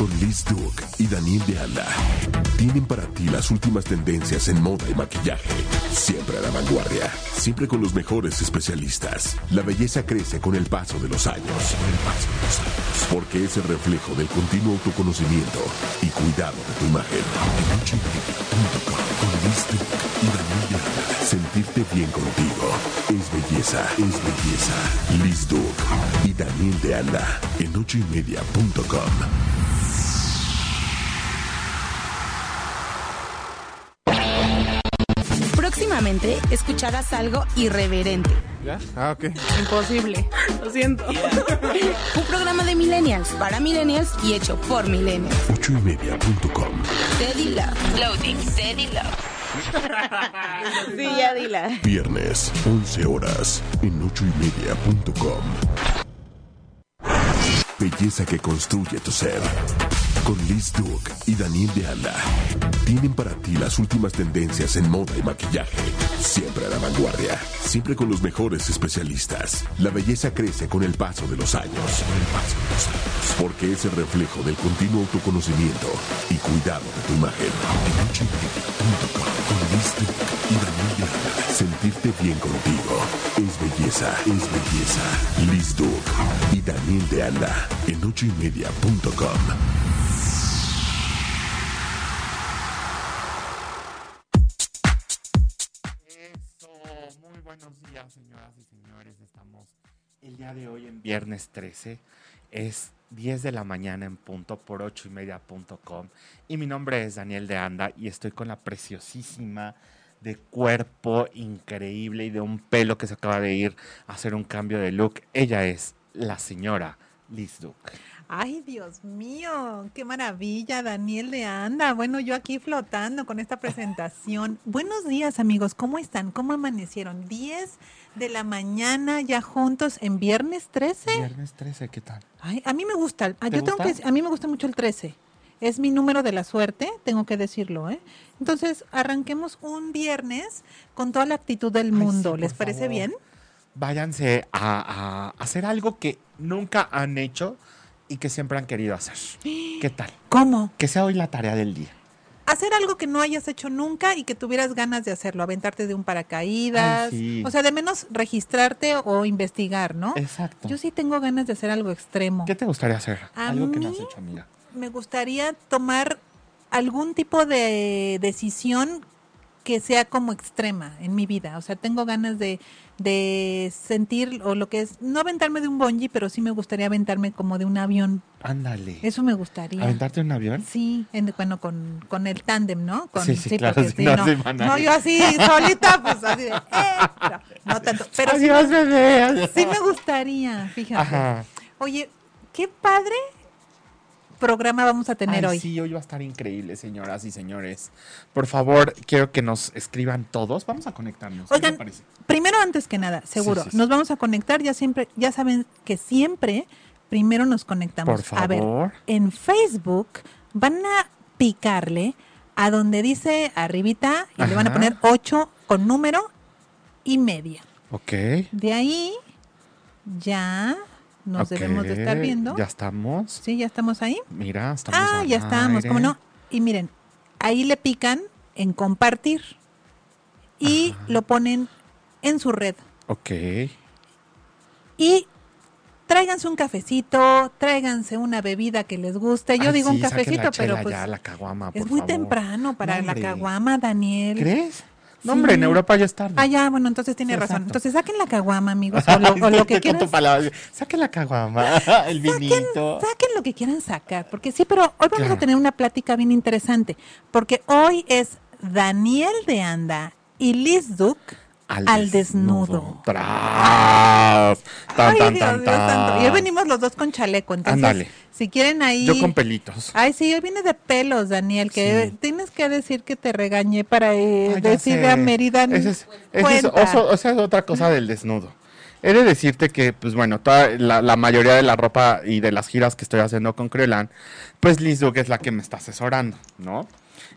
Con Liz Duke y Daniel de Anda. Tienen para ti las últimas tendencias en moda y maquillaje. Siempre a la vanguardia. Siempre con los mejores especialistas. La belleza crece con el paso de los años. El paso de los años. Porque es el reflejo del continuo autoconocimiento y cuidado de tu imagen. En con Liz Duke y Daniel de Anda. Sentirte bien contigo es belleza, es belleza. Liz Duke y Daniel de Anda en ochoymedia.com. Próximamente escucharás algo irreverente. ¿Ya? Ah, ok. Imposible. Lo siento. Un programa de millennials para millennials y hecho por millennials. ochoymedia.com. Teddy Love. Loading. Teddy Love. sí, ya dila. Viernes, 11 horas, en ochoymedia.com. Belleza que construye tu ser. Con Liz Duke y Daniel de Anda. Tienen para ti las últimas tendencias en moda y maquillaje. Siempre a la vanguardia. Siempre con los mejores especialistas. La belleza crece con el paso de los años. Porque es el reflejo del continuo autoconocimiento y cuidado de tu imagen. Con Liz Duke y Daniel de Anda. Sentirte bien contigo es belleza, es belleza. Liz Duke y Daniel de Anda. En ochoymedia.com. de hoy en viernes 13. Es 10 de la mañana en punto por 8 y media.com. Y mi nombre es Daniel de Anda y estoy con la preciosísima de cuerpo increíble y de un pelo que se acaba de ir a hacer un cambio de look. Ella es la señora Liz Duke. Ay, Dios mío, qué maravilla, Daniel de Anda. Bueno, yo aquí flotando con esta presentación. Buenos días, amigos, ¿cómo están? ¿Cómo amanecieron? 10 de la mañana ya juntos en viernes 13. Viernes 13, ¿qué tal? Ay, a mí me gusta, ah, ¿Te yo tengo gusta? que a mí me gusta mucho el 13. Es mi número de la suerte, tengo que decirlo, ¿eh? Entonces, arranquemos un viernes con toda la actitud del Ay, mundo. sí, ¿Les parece favor. bien? Váyanse a, a hacer algo que nunca han hecho y que siempre han querido hacer. ¿Qué tal? ¿Cómo? Que sea hoy la tarea del día. hacer algo que no hayas hecho nunca y que tuvieras ganas de hacerlo, aventarte de un paracaídas, Ay, sí. o sea, de menos registrarte o investigar, ¿no? Exacto. Yo sí tengo ganas de hacer algo extremo. ¿Qué te gustaría hacer? A algo que no has mí- hecho, amiga. Me gustaría tomar algún tipo de decisión que sea como extrema en mi vida. O sea, tengo ganas de, de sentir o lo que es, no aventarme de un bungee, pero sí me gustaría aventarme como de un avión. Ándale. Eso me gustaría. ¿Aventarte un avión? Sí, en- bueno, con, con el tándem, ¿no? Con, Sí, sí, claro, sí, sí, no yo así, solita, pues así de, eh, no, no tanto. Pero sí, Adiós, bebé. adiós. sí me gustaría, fíjate. Ajá. Oye, qué padre programa vamos a tener Ay, hoy. Sí, hoy va a estar increíble, señoras y señores. Por favor, quiero que nos escriban todos. Vamos a conectarnos. ¿Qué Oigan, primero antes que nada, seguro, sí, sí. nos vamos a conectar, ya siempre, ya saben que siempre primero nos conectamos. Por A ver, favor. en Facebook van a picarle a donde dice arribita y le van a poner 8 con número y media. Ok. De ahí ya nos debemos de estar viendo. Ya estamos. Sí, ya estamos ahí. Mira, estamos. Ah, ya estamos, aire. ¿cómo no? Y miren, ahí le pican en compartir y Ajá. lo ponen en su red. Ok. Y tráiganse un cafecito, tráiganse una bebida que les guste. Yo digo un sí, cafecito, pero pues ya, la caguama, es muy favor. temprano para No, la caguama, Daniel. ¿Crees? No, hombre, en. Europa ya es tarde. Ah, ya, bueno, entonces tiene razón. Entonces saquen la caguama, amigos, o lo, o lo que quieran. tu palabra. Saque la caguama, el vinito. Saquen lo que quieran sacar, porque sí, pero hoy vamos Claro. a tener una plática bien interesante, porque hoy es Daniel de Anda y Liz Duke al, desnudo. Tras. Tan, Ay, tan, Dios tan, santo. Y hoy venimos los dos con chaleco, entonces, si quieren ahí... Yo con pelitos. Ay, sí, hoy viene de pelos, Daniel, que Sí. tienes que decir que te regañé para eh, Ay, ya decirle sé. a Mérida. Esa es, es oso- esa es otra cosa del desnudo. He de decirte que, pues bueno, toda la, la mayoría de la ropa y de las giras que estoy haciendo con Creolan, pues Liz Duke es la que me está asesorando, ¿no?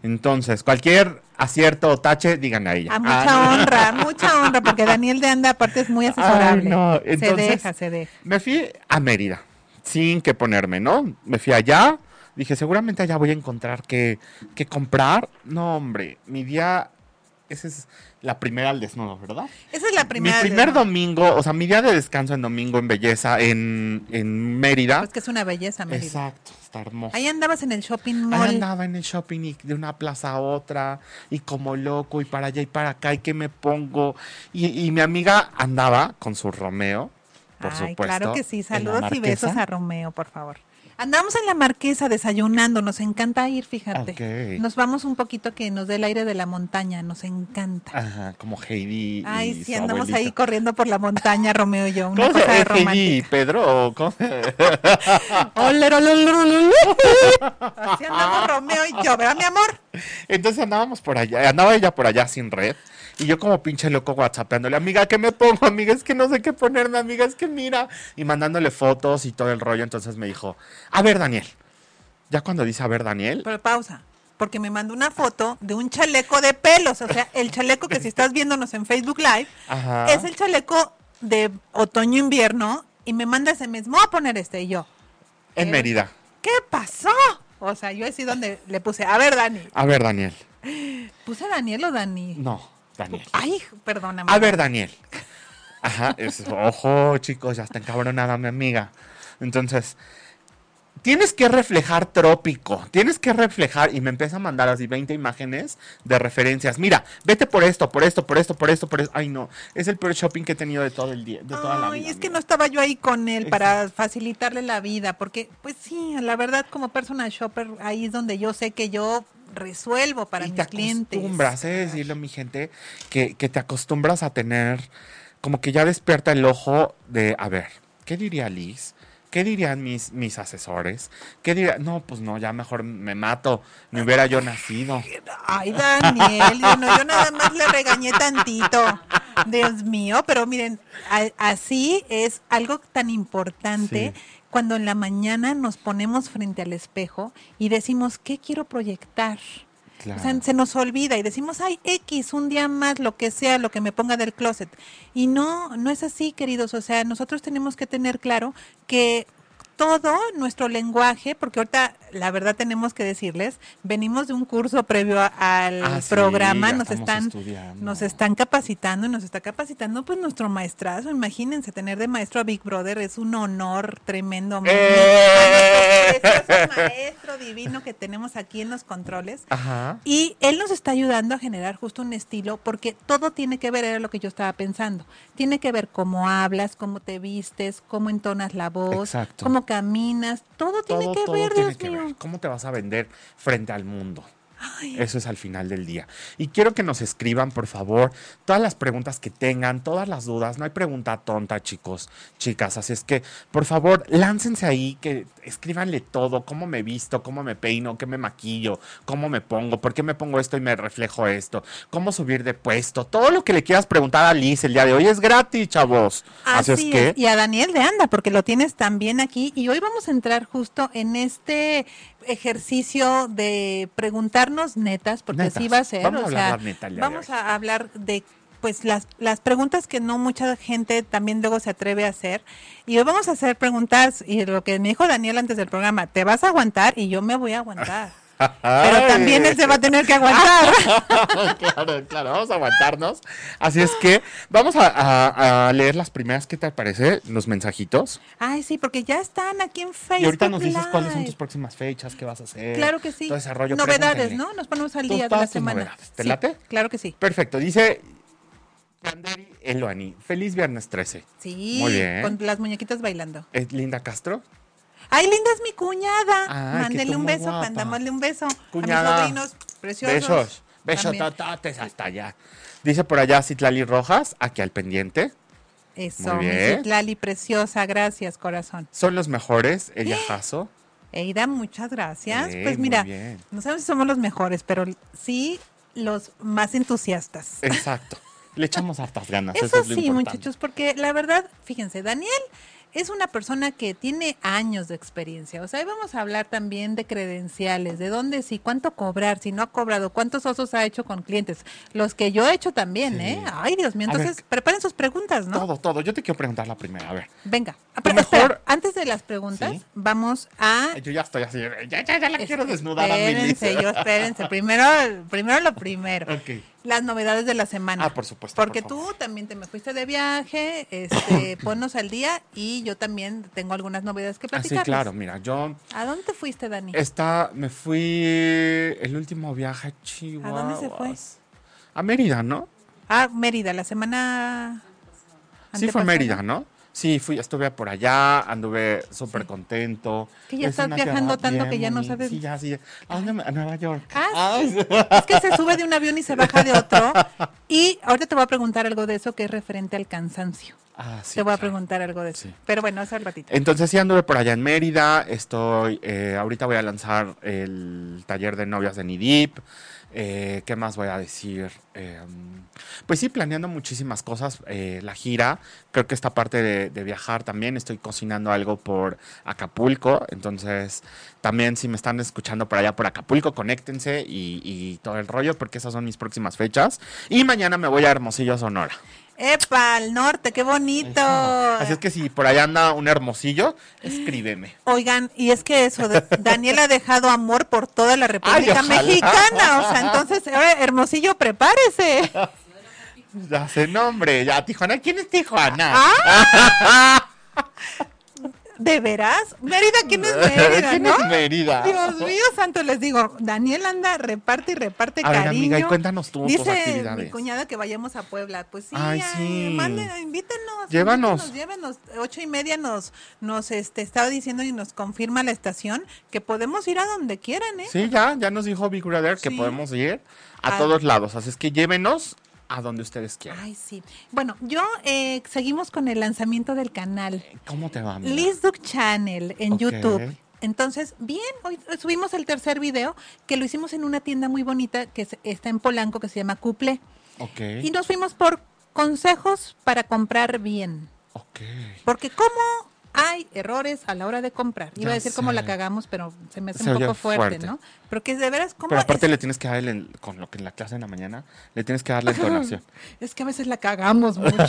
Entonces, cualquier acierto o tache, díganle a ella. A mucha Ah, honra, mucha honra, porque Daniel de Anda aparte es muy asesorable. Ay, no, se entonces- deja, se deja. Me fui a Mérida, sin que ponerme, ¿no? Me fui allá, dije, seguramente allá voy a encontrar que, que comprar. No, hombre, mi día, esa es la primera al desnudo, ¿verdad? Esa es la primera. mi primer domingo, o sea, mi día de descanso en domingo en belleza en, en Mérida. Pues que es una belleza, Mérida. Exacto, está hermoso. Ahí andabas en el shopping Ahí mall. andaba en el shopping y de una plaza a otra y como loco y para allá y para acá y que me pongo. Y, y mi amiga andaba con su Romeo, por Ay, supuesto. claro que sí. Saludos y besos a Romeo, por favor. Andamos en la marquesa desayunando, nos encanta ir, fíjate. Nos vamos un poquito que nos dé el aire de la montaña, nos encanta. Ajá, como Heidi. y Ay, sí, su andamos abuelita. ahí corriendo por la montaña, Romeo y yo, una ¿Cómo cosa es Heidi y romántica. Pedro? ¿o cómo? Así andamos Romeo y yo, ¿verdad, mi amor? Entonces andábamos por allá, andaba ella por allá sin red. Y yo como pinche loco whatsappeándole, amiga, ¿qué me pongo? Amiga, es que no sé qué ponerme, amiga, es que mira. Y mandándole fotos y todo el rollo. Entonces me dijo, a ver, Daniel. Ya cuando dice, a ver, Daniel. Pero pausa, porque me mandó una foto de un chaleco de pelos, o sea, el chaleco que si estás viéndonos en Facebook Live, Ajá. es el chaleco de otoño-invierno y me manda ese mismo, a poner este y yo. En ¿Qué? Mérida. ¿Qué pasó? O sea, yo así donde le puse, a ver, Dani. A ver, Daniel. ¿Puse Daniel o Dani? No, Daniel. Ay, perdóname. A ver, Daniel. Ajá, es, ojo, chicos, ya está encabronada mi amiga. Entonces, tienes que reflejar trópico, tienes que reflejar, y me empieza a mandar así 20 imágenes de referencias. Mira, vete por esto, por esto, por esto, por esto, por esto. Ay, no, es el peor shopping que he tenido de todo el día, de toda la Ay, vida. es que amiga. no estaba yo ahí con él para facilitarle la vida, porque pues sí, la verdad como personal shopper, ahí es donde yo sé que yo resuelvo para y mis te clientes. acostumbras, he de decirlo, mi gente, que, que te acostumbras a tener, como que ya despierta el ojo de, a ver, ¿qué diría Liz? ¿Qué dirían mis, mis asesores? ¿Qué diría? No, pues no, ya mejor me mato, ni hubiera yo nacido. Ay, Daniel, yo, no, yo nada más le regañé tantito. Dios mío, pero miren, a- así es algo tan importante Sí. Cuando en la mañana nos ponemos frente al espejo y decimos, ¿qué quiero proyectar? Claro. O sea, se nos olvida y decimos, ay, X, un día más, lo que sea, lo que me ponga del closet. Y no, no es así, queridos. O sea, nosotros tenemos que tener claro que todo nuestro lenguaje, porque ahorita la verdad tenemos que decirles, venimos de un curso previo a- al Ah, programa, nos están, estudiando. nos están capacitando y nos está capacitando pues nuestro maestrazo. Imagínense tener de maestro a Big Brother, es un honor tremendo. ¡Eh! Precioso maestro divino que tenemos aquí en los controles. Ajá. Y él nos está ayudando a generar justo un estilo, porque todo tiene que ver, era lo que yo estaba pensando, tiene que ver cómo hablas, cómo te vistes, cómo entonas la voz, Exacto. cómo caminas, todo tiene que todo ver, tiene Dios que mío. ver. ¿Cómo te vas a vender frente al mundo? Ay, Eso es al final del día. Y quiero que nos escriban, por favor, todas las preguntas que tengan, todas las dudas. No hay pregunta tonta, chicos, chicas. Así es que, por favor, láncense ahí, que escríbanle todo, cómo me visto, cómo me peino, qué me maquillo, cómo me pongo, por qué me pongo esto y me reflejo esto, cómo subir de puesto. Todo lo que le quieras preguntar a Liz el día de hoy es gratis, chavos. Así, Así es que... Y a Daniel de Anda, porque lo tienes también aquí. Y hoy vamos a entrar justo en este ejercicio de preguntarnos netas, porque Netas. así va a ser. Vamos a hablar sea, neta vamos a hablar de pues las, las preguntas que no mucha gente también luego se atreve a hacer. Y hoy vamos a hacer preguntas, y lo que me dijo Daniel antes del programa, te vas a aguantar y yo me voy a aguantar. Pero también él se va a tener que aguantar. claro, claro, vamos a aguantarnos. Así es que vamos a, a- a leer las primeras, ¿qué te parece? Los mensajitos. Ay, sí, porque ya están aquí en Facebook. Y ahorita nos dices cuáles son tus próximas fechas, qué vas a hacer. Claro que sí. Todo ese rollo, Novedades. ¿no? Nos ponemos al día de la semana. novedades. ¿Te Sí, late? Claro que sí. Perfecto, dice Yanderi Eloani. Feliz viernes 13. Sí, Muy bien. con las muñequitas bailando. ¿Es Linda Castro? Ay, linda es mi cuñada. Ay, Mándele un beso, guapa. mandámosle un beso. Cuñada. A mis sobrinos preciosos. Besos. Besos tototes hasta allá. Dice por allá Citlali Rojas, aquí al pendiente. Eso, Muy mi bien. Citlali preciosa, gracias, corazón. Son los mejores, ella Jaso. Eida, muchas gracias. Pues mira, no sabemos si somos los mejores, pero sí los más entusiastas. Exacto. Le echamos hartas ganas. Eso, Eso, es lo sí, importante. muchachos, porque la verdad, fíjense, Daniel es una persona que tiene años de experiencia. O sea, ahí vamos a hablar también de credenciales, de dónde sí, cuánto cobrar, si no ha cobrado, cuántos osos ha hecho con clientes. Los que yo he hecho también, Sí. ¿eh? Ay, Dios mío. A ver, Entonces, preparen sus preguntas, ¿no? Todo, todo. Yo te quiero preguntar la primera. A ver. Venga. Pero mejor- espera, antes de las preguntas, Sí. vamos a Yo ya estoy así. Ya, ya, ya la quiero desnudar a mi Espérense, yo espérense. Primero, primero lo primero. Ok. Las novedades de la semana. Ah, por supuesto, Porque por tú también te me fuiste de viaje, este, ponnos al día y yo también tengo algunas novedades que Ah, sí, platicar. claro. Mira, yo ¿A dónde te fuiste, Dani? está, me fui el último viaje a Chihuahua. dónde se fue? A Mérida, ¿no? Ah, Mérida, la semana. Sí, fue. Mérida, ¿no? Sí, fui, estuve por allá, anduve súper Sí. contento. Que ya Es estás viajando tanto que ya no sabes- Sí, ya, sí. ¿A dónde? me- A Nueva York. Ah, sí. Es que se sube de un avión y se baja de otro. Y ahorita te voy a preguntar algo de eso que es referente al cansancio. Ah, sí, te voy a preguntar algo de eso. Sí. Pero bueno, hace ratito. Entonces sí anduve por allá en Mérida, estoy, eh, ahorita voy a lanzar el taller de novias de Nidip, eh, ¿qué más voy a decir? Eh, pues sí, planeando muchísimas cosas, eh, la gira, creo que esta parte de, viajar también, estoy cocinando algo por Acapulco, entonces también si me están escuchando por allá por Acapulco, conéctense y todo el rollo, porque esas son mis próximas fechas. Y mañana me voy a Hermosillo, Sonora. ¡Epa! Al norte, qué bonito. Así es que si por allá anda un Hermosillo, escríbeme. Oigan, y es que eso, Daniel ha dejado amor por toda la República. Mexicana. O sea, entonces, ahora, Hermosillo, prepárese. Ya sé nombre, ya Tijuana. ¿Quién es Tijuana? Ah, ¿De veras? Mérida, ¿quién es Mérida, ¿Quién no? es Mérida? Dios mío, santo, les digo, Daniel anda, reparte y reparte A ver, cariño. amiga, y cuéntanos tú tus Dice mi actividades. cuñada que vayamos a Puebla. Pues sí, Ay, ay, sí. manden, invítenos. Llévanos. Llévenos. Ocho y media nos, nos este, estaba diciendo y nos confirma la estación que podemos ir a donde quieran, ¿eh? Sí, ya, ya nos dijo Big Brother que Sí. podemos ir a todos lados. Así es que llévenos a donde ustedes quieran. Ay, sí. Bueno, yo eh, seguimos con el lanzamiento del canal. ¿Cómo te va, amiga? Liz Duke Channel en Ok. YouTube. Entonces, bien, hoy subimos el tercer video que lo hicimos en una tienda muy bonita que está en Polanco que se llama Couple. Ok, Y nos fuimos por consejos para comprar bien. ok. Porque como hay errores a la hora de comprar. Iba a decir cómo la cagamos, pero se me hace Se un poco fuerte, fuerte. ¿no? Pero que de veras como Pero aparte es, le tienes que dar el, con lo que en la clase en la mañana, le tienes que dar la entonación. es que a veces la cagamos mucho.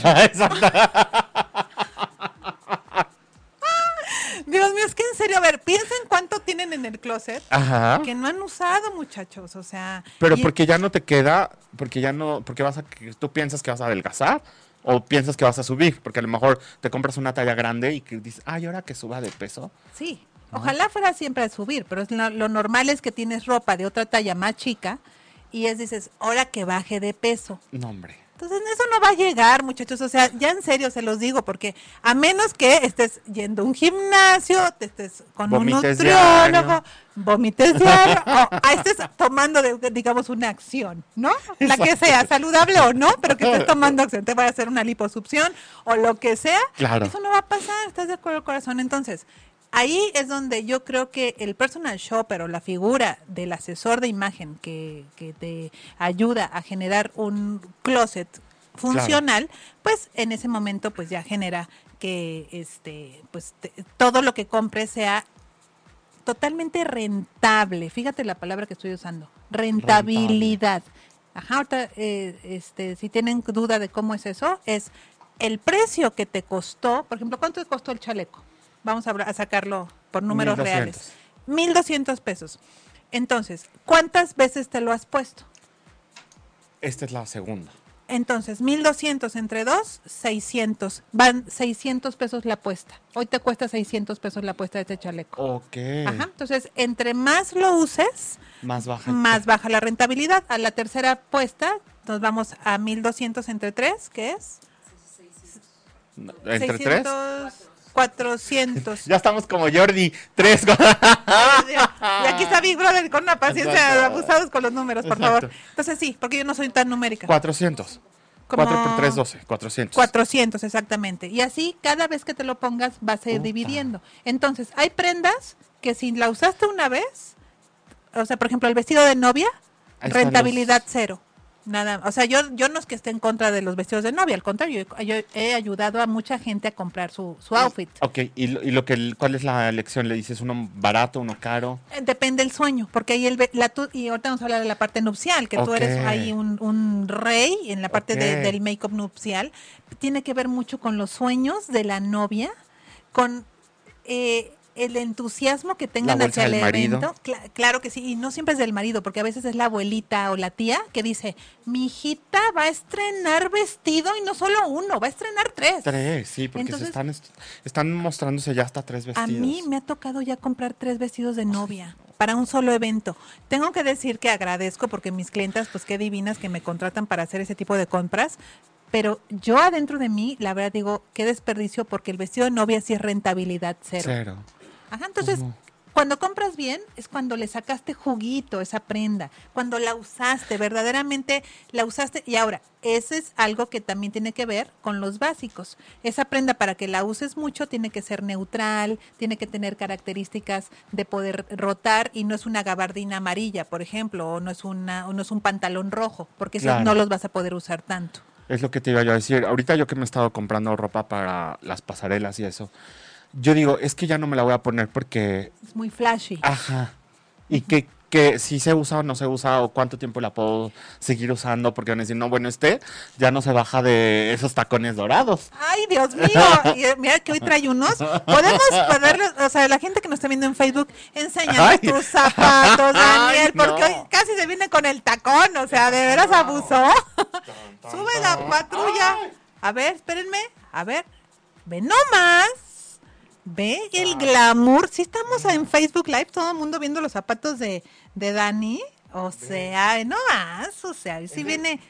Dios mío, es que en serio, a ver, piensen cuánto tienen en el closet Ajá. que no han usado, muchachos. O sea, Pero porque ya no te queda, porque ya no, porque vas a, tú piensas que vas a adelgazar o piensas que vas a subir, porque a lo mejor te compras una talla grande y que dices, ay, ahora que suba de peso. Sí, ojalá fuera siempre a subir, pero es lo, lo normal es que tienes ropa de otra talla más chica y es dices, ahora que baje de peso. No, hombre. Entonces eso no va a llegar, muchachos. O sea, ya en serio se los digo, porque a menos que estés yendo a un gimnasio, te estés con Vomites un nutriólogo, vomites diario, o estés tomando, de, digamos, una acción, ¿no? La que sea, saludable o no, pero que estés tomando acción. Te vaya a hacer una liposucción o lo que sea. Claro. Eso no va a pasar, ¿estás de acuerdo, corazón? Entonces, ahí es donde yo creo que el personal shopper o la figura del asesor de imagen que, que te ayuda a generar un closet funcional, pues en ese momento pues ya genera que este pues te- todo lo que compres sea totalmente rentable. Fíjate la palabra que estoy usando, rentabilidad. Ajá, ahorita, eh, este, si tienen duda de cómo es eso, es el precio que te costó, por ejemplo, ¿cuánto te costó el chaleco? Vamos a, a sacarlo por números 1200. reales. 1.200 pesos. Entonces, ¿cuántas veces te lo has puesto? Esta es la segunda. Entonces, 1200 entre 2, 600. Van 600 pesos la apuesta. Hoy te cuesta 600 pesos la apuesta de este chaleco. Ok. Ajá. Entonces, entre más lo uses, Más baja. más baja la rentabilidad. A la tercera apuesta, nos vamos a 1200 entre 3, que es No, ¿Entre tres? 400. Ya estamos como Jordi. Tres. y aquí está Big Brother con una paciencia Exacto. abusados con los números, por Exacto. favor. Entonces, sí, porque yo no soy tan numérica. 400. Como 4 por 3, 12. 400. 400, exactamente. Y así, cada vez que te lo pongas, vas a ir Puta. dividiendo. Entonces, hay prendas que si la usaste una vez, o sea, por ejemplo, el vestido de novia, Ahí rentabilidad los- cero. Nada, o sea, yo, yo no es que esté en contra de los vestidos de novia, al contrario, yo, yo he ayudado a mucha gente a comprar su, su outfit. Ok, ¿y, lo, y lo que, cuál es la elección? ¿Le dices uno barato, uno caro? Eh, Depende del sueño, porque ahí el, la, tu- y ahorita vamos a hablar de la parte nupcial, que tú eres ahí un, un rey en la parte de- del make-up nupcial. Tiene que ver mucho con los sueños de la novia, con eh, el entusiasmo que tengan hacia el marido. evento. Cla- claro que sí, y no siempre es del marido, porque a veces es la abuelita o la tía que dice, mi hijita va a estrenar vestido y no solo uno, va a estrenar tres. Tres, sí, porque Entonces- se están, est- están mostrándose ya hasta tres A vestidos. mí me ha tocado ya comprar tres vestidos de novia para un solo evento. Tengo que decir que agradezco porque mis clientas, pues qué divinas que me contratan para hacer ese tipo de compras. Pero yo adentro de mí, la verdad digo, qué desperdicio porque el vestido de novia sí es rentabilidad cero. Cero. Ajá, entonces, cuando compras bien es cuando le sacaste juguito a esa prenda, cuando la usaste, verdaderamente la usaste. Y ahora, ese es algo que también tiene que ver con los básicos. Esa prenda para que la uses mucho tiene que ser neutral, tiene que tener características de poder rotar y no es una gabardina amarilla, por ejemplo, o no es, una, o no es un pantalón rojo, porque esos Claro. no los vas a poder usar tanto. Es lo que te iba yo a decir. Ahorita yo que me he estado comprando ropa para las pasarelas y eso, yo digo, es que ya no me la voy a poner porque, Es muy flashy. ajá, y que, que si se usa o no se usa o cuánto tiempo la puedo seguir usando, porque van a decir, no, bueno, este ya no se baja de esos tacones dorados. Ay, Dios mío. Y, eh, mira que hoy trae unos. Podemos ponerlos, o sea, la gente que nos está viendo en Facebook, enséñanos tus zapatos, Daniel, Ay, porque hoy casi se viene con el tacón, o sea, de veras abusó. Sube la patrulla. A ver, espérenme. A ver. Ve nomás. Ve el glamour. Si estamos en Facebook Live, todo el mundo viendo los zapatos de, de Dani. O sea, ve nomás. O sea, si viene.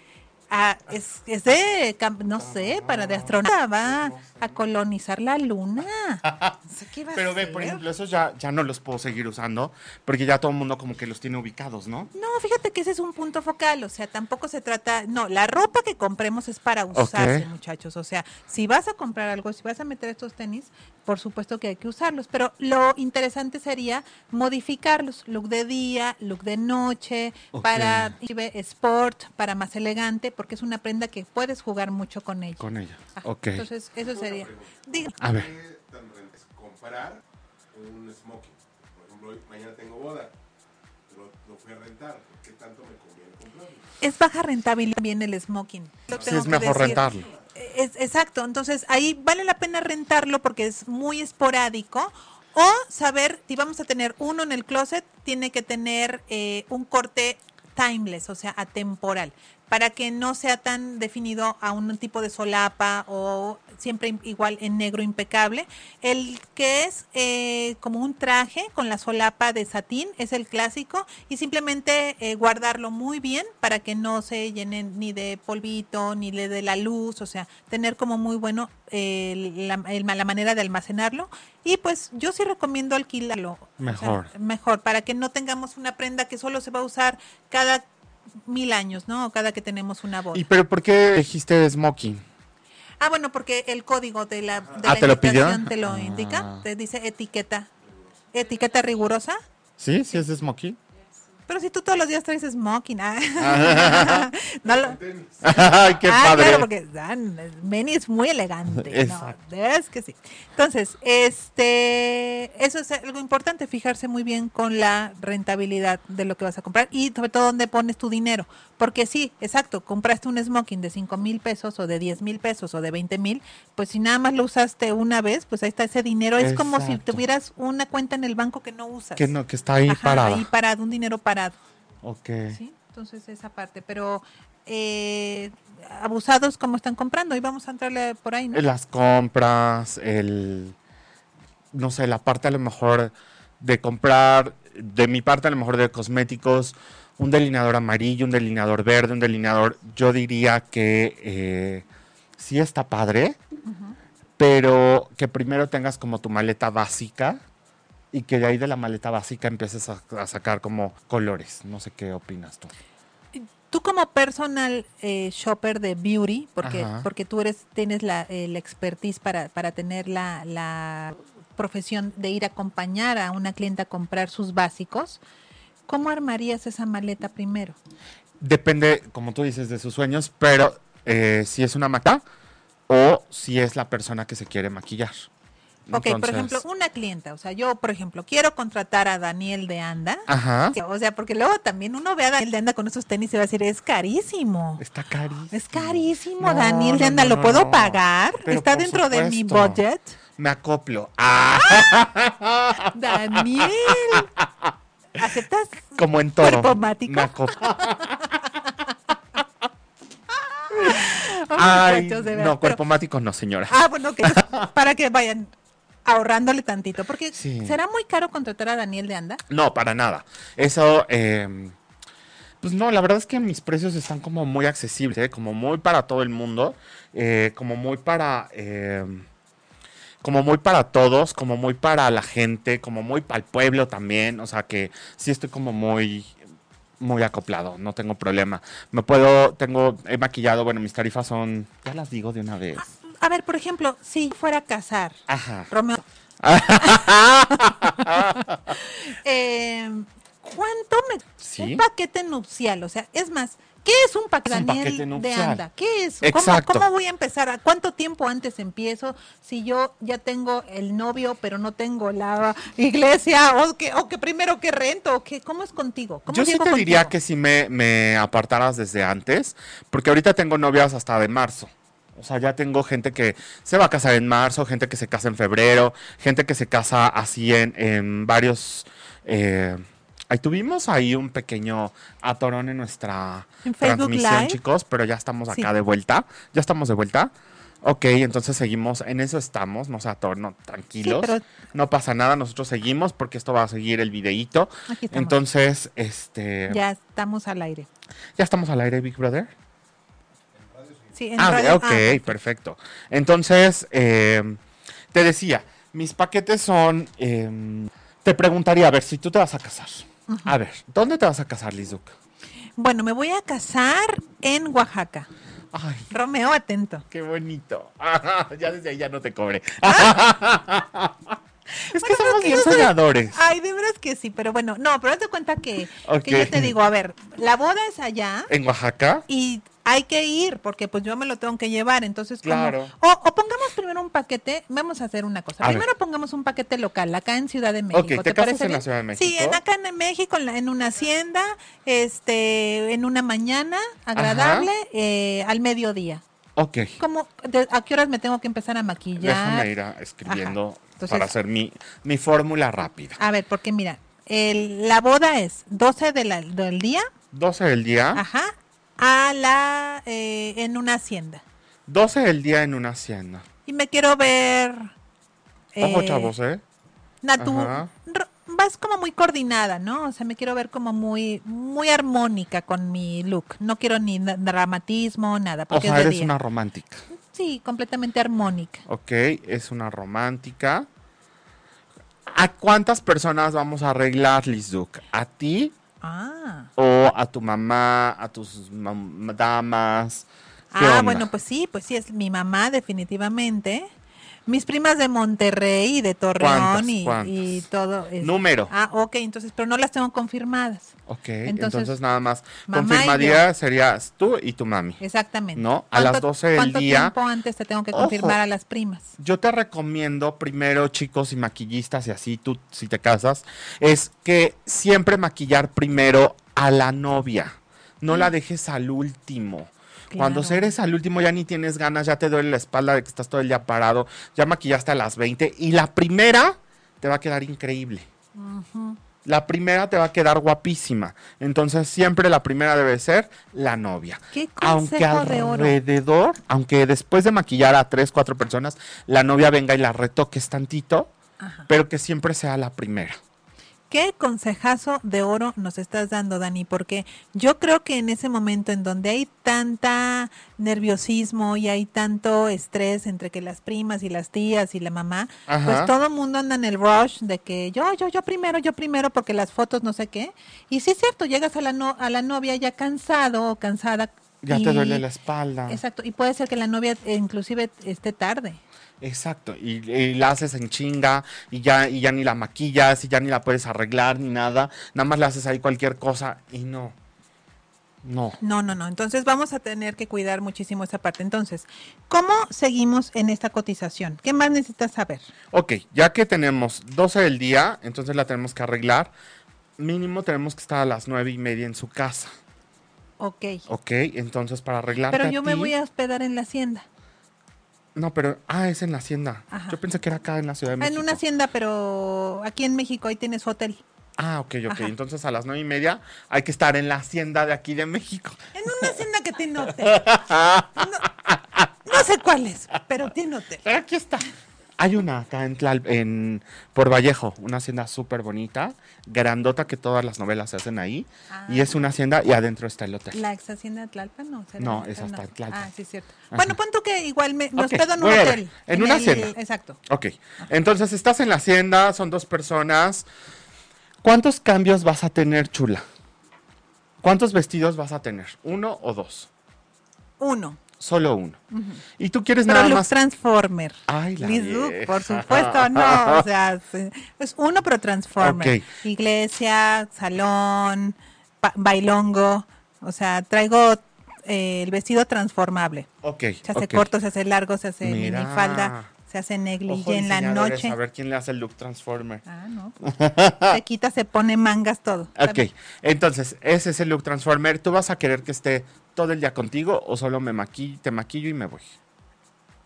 a- es, es de, no sé, para de astronauta. Va a colonizar la luna. O sea, ¿qué va a Pero ve, por ejemplo, esos ya, ya no los puedo seguir usando, porque ya todo el mundo como que los tiene ubicados, ¿no? No, fíjate que ese es un punto focal, o sea, tampoco se trata, no, la ropa que compremos es para usarse, muchachos, o sea, si vas a comprar algo, si vas a meter estos tenis, por supuesto que hay que usarlos, pero lo interesante sería modificarlos, look de día, look de noche, Ok. para sport, para más elegante, porque es una prenda que puedes jugar mucho con ella. Con ella. Ajá, Ok. Entonces, eso sería. Diga, A ver. ¿Qué tan renta es comprar un smoking? Por ejemplo, hoy, mañana tengo boda, pero lo fui a rentar. ¿Qué tanto me conviene comprarlo? es baja rentabilidad bien el smoking. Lo Sí, tengo es que mejor decir. rentarlo. Es, exacto, entonces ahí vale la pena rentarlo porque es muy esporádico o saber si vamos a tener uno en el closet, tiene que tener eh, un corte timeless, o sea, atemporal, para que no sea tan definido a un tipo de solapa o siempre igual en negro impecable. El que es eh, como un traje con la solapa de satín es el clásico y simplemente eh, guardarlo muy bien para que no se llenen ni de polvito ni le de la luz, o sea, tener como muy bueno eh, la, manera de almacenarlo. Y pues yo sí recomiendo alquilarlo. o sea, Mejor. mejor, para que no tengamos una prenda que solo se va a usar cada mil años, ¿no? Cada que tenemos una boda. ¿Y pero por qué dijiste smoking? Ah, bueno, porque el código de la, de Ah, la ¿te lo te lo Ah. indica, te dice etiqueta. Etiqueta rigurosa. ¿Sí? ¿Sí es smoking? Pero si tú todos los días traes smoking, ah. no lo- Ay, qué ah, padre. claro, porque Benny es muy elegante. ¿no? Exacto. De verdad es que sí. Entonces, este, eso es algo importante, fijarse muy bien con la rentabilidad de lo que vas a comprar y sobre todo dónde pones tu dinero. Porque sí, exacto, compraste un smoking de 5 mil pesos o de 10 mil pesos o de 20 mil, pues si nada más lo usaste una vez, pues ahí está ese dinero. Es como si tuvieras una cuenta en el banco que no usas. Que no, que está ahí Ajá, parada. ahí parado, un dinero parado. Ok. ¿sí? Entonces esa parte, pero eh, abusados como están comprando, y vamos a entrarle por ahí, ¿no? Las compras, el. No sé, la parte a lo mejor de comprar, de mi parte a lo mejor de cosméticos, un delineador amarillo, un delineador verde, un delineador. Yo diría que eh, sí está padre, pero que primero tengas como tu maleta básica y que de ahí de la maleta básica empieces a, a sacar como colores. No sé qué opinas tú. Tú como personal eh, shopper de beauty, porque, Ajá. porque tú eres, tienes la, expertise para, para tener la, la profesión de ir a acompañar a una clienta a comprar sus básicos, ¿cómo armarías esa maleta primero? Depende, como tú dices, de sus sueños, pero eh, si es una maca o si es la persona que se quiere maquillar. Ok, por ejemplo, una clienta, o sea, yo, por ejemplo, quiero contratar a Daniel de Anda. Ajá. O sea, porque luego también uno ve a Daniel de Anda con esos tenis y va a decir, es carísimo. Está carísimo. Es carísimo, No, Daniel de Anda, ¿lo no, puedo pagar? Pero ¿Está dentro de mi budget? Me acoplo. Ah, Daniel, ¿aceptas? como en todo. ¿Cuerpo mático? Me acoplo. Ay, no, cuerpo mático no, señora. Ah, bueno, que para que vayan ahorrándole tantito, porque Sí. será muy caro contratar a Daniel de Anda. No, para nada. Eso, eh, pues no, la verdad es que mis precios están como muy accesibles, ¿eh? como muy para todo el mundo, eh, como muy para, eh, como muy para todos, como muy para la gente, como muy para el pueblo también, o sea que sí estoy como muy muy acoplado, no tengo problema. Me puedo, tengo, he maquillado, bueno, mis tarifas son, ya las digo de una vez. A ver, por ejemplo, si fuera a casar, Ajá. Romeo. eh, ¿Cuánto me Sí. un paquete nupcial? O sea, es más, ¿qué es un paquete, Es un Daniel paquete de nupcial. anda? ¿Qué es? ¿Cómo, Exacto. ¿Cómo voy a empezar? ¿A cuánto tiempo antes empiezo? Si yo ya tengo el novio, pero no tengo la iglesia, o que, o que primero que rento, o que, ¿cómo es contigo? ¿Cómo Yo sí te diría que si me, me apartaras desde antes, porque ahorita tengo novias hasta de marzo. O sea, ya tengo gente que se va a casar en marzo, gente que se casa en febrero, gente que se casa así en, en varios... eh, ahí tuvimos ahí un pequeño atorón en nuestra En transmisión, Live. chicos, pero ya estamos acá Sí. de vuelta. Ya estamos de vuelta. Ok, entonces seguimos, en eso estamos, no se atorno, tranquilos. pero- No pasa nada, nosotros seguimos porque esto va a seguir el videíto. Entonces, este... Ya estamos al aire. ¿Ya estamos al aire, Big Brother? Sí, en Ah, radio- ok, ah, perfecto. Entonces, eh, te decía, mis paquetes son... eh, te preguntaría, a ver, si tú te vas a casar. A ver, ¿dónde te vas a casar, Lizuk? Bueno, me voy a casar en Oaxaca. Ay, Romeo, atento. qué bonito. ya desde ahí ya no te cobre. es que somos bien soy- soñadores. Ay, de veras que sí, pero bueno, no, pero haz de cuenta que, Ok. que yo te digo, a ver, la boda es allá En Oaxaca, y hay que ir porque pues yo me lo tengo que llevar, entonces como- Claro. o, o pongamos primero un paquete, vamos a hacer una cosa, A ver. primero pongamos un paquete local acá en Ciudad de México. ¿te casas parece en la? Ciudad de Sí, México? en acá en México, en, la- en una hacienda, este, en una mañana agradable, eh, al mediodía. ok. ¿Cómo, de- ¿A qué horas me tengo que empezar a maquillar? Déjame ir a- escribiendo. Entonces- para hacer mi, mi fórmula rápida. A ver, porque mira, el- la boda es 12 de la- del día, 12 del día. ajá, a la eh, en una hacienda. 12 del día en una hacienda. Y me quiero ver Ojo, eh, chavos, ¿eh? natu- Ajá. vas como muy coordinada, ¿no? O sea, me quiero ver como muy muy armónica con mi look. No quiero ni dramatismo, nada, O porque sea, es eres día. una romántica. Sí, completamente armónica. Ok, es una romántica. ¿A cuántas personas vamos a arreglar, Lizuk? ¿A ti Ah. o a tu mamá, a tus mam- damas? ¿Qué Ah, onda? bueno, pues sí, pues sí, es mi mamá definitivamente. Mis primas de Monterrey y de Torreón ¿Cuántas? y, ¿Cuántas? y todo. Número. Ah, ok, entonces, pero no las tengo confirmadas. Ok, Entonces, entonces, nada más. Confirmaría serías tú y tu mami. Exactamente. No, a las ¿Cuánto- 12 del ¿Cuánto día- tiempo antes te tengo que Ojo. confirmar a las primas? Yo te recomiendo primero, chicos y maquillistas, y así tú, si te casas, es que siempre maquillar primero a la novia. No la dejes al último. Cuando eres al último ya ni tienes ganas, ya te duele la espalda de que estás todo el día parado, ya maquillaste a las 20 y la primera te va a quedar increíble. La primera te va a quedar guapísima. Entonces siempre la primera debe ser la novia. ¿Qué Aunque consejo de alrededor, aunque después de maquillar a tres, cuatro personas, la novia venga y la retoques tantito, Ajá. pero que siempre sea la primera. ¿Qué consejazo de oro nos estás dando, Dani? Porque yo creo que en ese momento en donde hay tanta nerviosismo y hay tanto estrés entre que las primas y las tías y la mamá, Ajá. pues todo el mundo anda en el rush de que yo, yo, yo primero, yo primero, porque las fotos no sé qué. Y sí es cierto, llegas a la, no- a la novia ya cansado o cansada. Ya y- te duele la espalda. Exacto, y puede ser que la novia inclusive esté tarde. Exacto, y, y la haces en chinga y ya, y ya ni la maquillas y ya ni la puedes arreglar ni nada, nada más le haces ahí cualquier cosa y no. No. No, no, no. Entonces vamos a tener que cuidar muchísimo esa parte. Entonces, ¿cómo seguimos en esta cotización? ¿Qué más necesitas saber? Ok, ya que tenemos 12 del día, entonces la tenemos que arreglar. Mínimo tenemos que estar a las nueve y media en su casa. Ok. Ok, entonces para arreglar. Pero yo me voy a hospedar en la hacienda. No, pero. Ah, es en la hacienda. Ajá. Yo pensé que era acá en la Ciudad de Ah, México. En una hacienda, pero aquí en México ahí tienes hotel. Ah, ok, ok. Ajá. Entonces a las nueve y media hay que estar en la hacienda de aquí de México. En una hacienda que tiene hotel. No, no sé cuál es, pero tiene hotel. Pero aquí está. Hay una acá en, Tlal- en Por Vallejo, una hacienda súper bonita, grandota que todas las novelas se hacen ahí. Y es una hacienda y adentro está el hotel. ¿La ex hacienda de Tlalpan? No, ¿será No, esa está en Tlalpan. Ah, sí, es cierto. Ajá. Bueno, pon tú que igual me, me Ok, hospedo en un hotel. En una el- hacienda. Exacto. Ok, entonces estás en la hacienda, son dos personas. ¿Cuántos cambios vas a tener, chula? ¿Cuántos vestidos vas a tener? ¿Uno o dos? Uno. Solo uno. Y tú quieres Pero nada look más. Transformer. Ay, la vieja. por supuesto, no. O sea, es uno, pero Transformer. Ok. Iglesia, salón, ba- bailongo. O sea, traigo eh, el vestido transformable. Ok. Se hace corto, se hace largo, se hace Mira. minifalda, se hace negligé en la noche. A ver quién le hace el look transformer. Ah, no. pues, se quita, se pone mangas, todo. Ok, entonces, ese es el look transformer. ¿Tú vas a querer que esté todo el día contigo o solo me maquillo, te maquillo y me voy?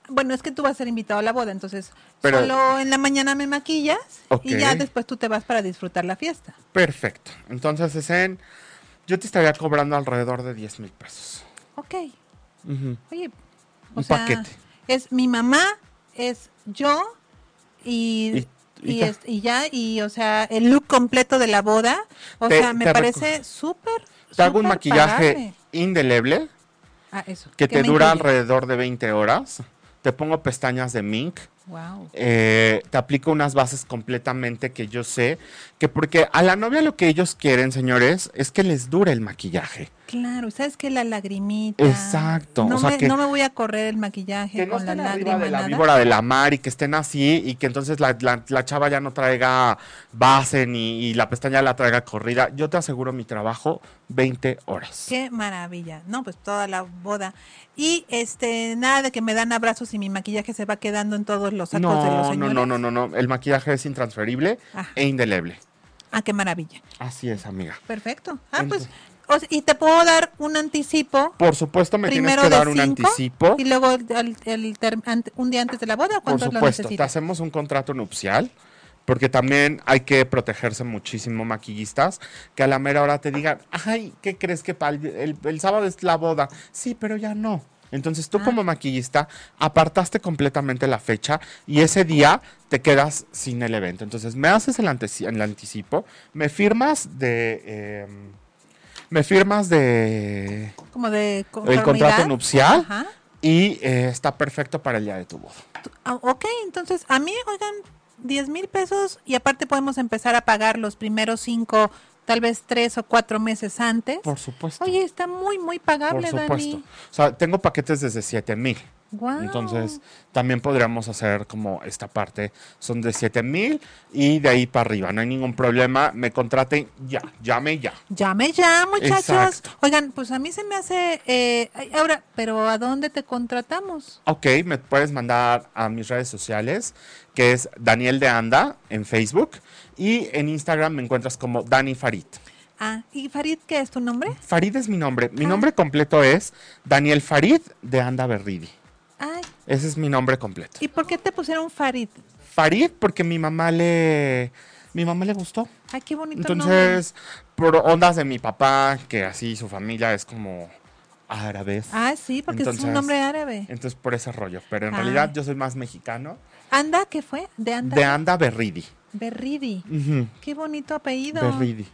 Bueno, es que tú vas a ser invitado a la boda, entonces Pero- solo en la mañana me maquillas y ya después tú te vas para disfrutar la fiesta. Perfecto. Entonces, es en... Yo te estaría cobrando alrededor de 10 mil pesos. Ok. Oye, o Un sea, paquete. es mi mamá, es yo y, Y- es- y ya, y o sea, el look completo de la boda, o Te- sea, me parece súper, Te hago un maquillaje pagable. indeleble Ah, eso. que ¿Qué te dura incluye? alrededor de 20 horas. Te pongo pestañas de mink. Wow. eh, te aplico unas bases completamente que yo sé que porque a la novia lo que ellos quieren, señores, es que les dure el maquillaje. Claro, ¿sabes qué? La lagrimita. Exacto, No, o sea me, que- no me voy a correr el maquillaje Que no con la lágrima. de la víbora de la mar y que estén así y que entonces la, la- la chava ya no traiga base ni y la pestaña la traiga corrida. Yo te aseguro mi trabajo 20 horas. Qué maravilla. No, pues toda la boda. Y este, nada de que me dan abrazos y mi maquillaje se va quedando en todos los sacos de los No, no, no, no, no, no. El maquillaje es intransferible Ah. e indeleble. Ah, qué maravilla. Así es, amiga. Perfecto. Ah, pues, o sea, y te puedo dar un anticipo. Por supuesto, me primero tienes que dar un anticipo. y luego el, el un día antes de la boda. Por ¿Cuántos lo supuesto, te hacemos un contrato nupcial. Porque también hay que protegerse muchísimo, maquillistas, que a la mera hora te digan, ay, ¿qué crees que el, el sábado es la boda? Sí, pero ya no. Entonces tú Ah. como maquillista apartaste completamente la fecha y ese día te quedas sin el evento. Entonces me haces el, anticipo, me firmas de... eh, me firmas de... Como de El contrato nupcial Ajá. y eh, está perfecto para el día de tu boda. Ah, ok, entonces a mí, oigan, 10 mil pesos y aparte podemos empezar a pagar los primeros cinco, tal vez tres o cuatro meses antes. Por supuesto. Oye, está muy, muy Por pagable, supuesto. Dani. O sea, tengo paquetes desde 7 mil. Entonces, también podríamos hacer como esta parte. Son de 7 mil y de ahí para arriba. No hay ningún problema. Me contraten ya. Llame ya. Llame ya, muchachos. Exacto. Oigan, pues a mí se me hace. eh, ahora, pero ¿a dónde te contratamos? Ok, me puedes mandar a mis redes sociales, que es Daniel de Anda en Facebook. Y en Instagram me encuentras como Dani Farid. Ah, ¿y Farid qué es tu nombre? Farid es mi nombre. Mi Ah. nombre completo es Daniel Farid de Anda Berridi. Ay, Ese es mi nombre completo. ¿y por qué te pusieron Farid? Farid porque mi mamá le mi mamá le gustó. Ay, qué bonito nombre. Entonces, por ondas de mi papá, que así su familia es como árabes. Ah, sí, porque es un nombre árabe. Entonces, por ese rollo. Pero en realidad yo soy más mexicano. ¿Anda qué fue? De Anda. De Anda Berridi. Berridi. Ujú, Qué bonito apellido. Berridi.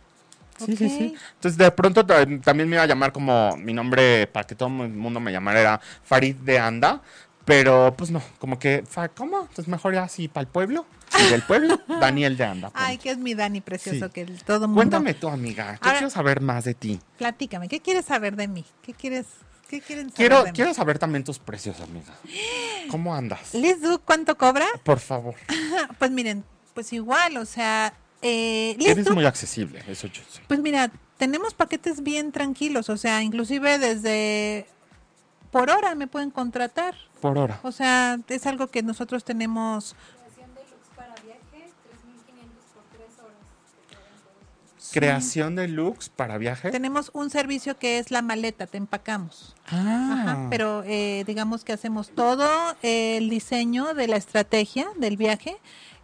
Sí, sí, sí. Entonces, de pronto ta- también me iba a llamar como mi nombre, para que todo el mundo me llamara, era Farid de Anda. Pero, pues no, como que, ¿cómo? Entonces, mejor ya así para el pueblo. Y del pueblo, Daniel de Anda. Ay, que es mi Dani precioso, Sí. que el- todo mundo. Cuéntame tú, amiga. Ahora- quiero saber más de ti. Platícame, ¿qué quieres saber de mí? ¿Qué quieres, qué quieren saber Quiero, de mí? quiero saber también tus precios, amiga. ¿Cómo andas? Liz Duke, ¿cuánto cobra? Por favor. Pues miren, pues igual, o sea, eh, Eres muy accesible, eso yo sé. pues mira, tenemos paquetes bien tranquilos, o sea, inclusive desde por hora me pueden contratar. Por hora. O sea, es algo que nosotros tenemos Creación de looks para viaje. Tenemos un servicio que es la maleta, te empacamos. Ah. Ajá, pero eh, digamos que hacemos todo el diseño de la estrategia del viaje,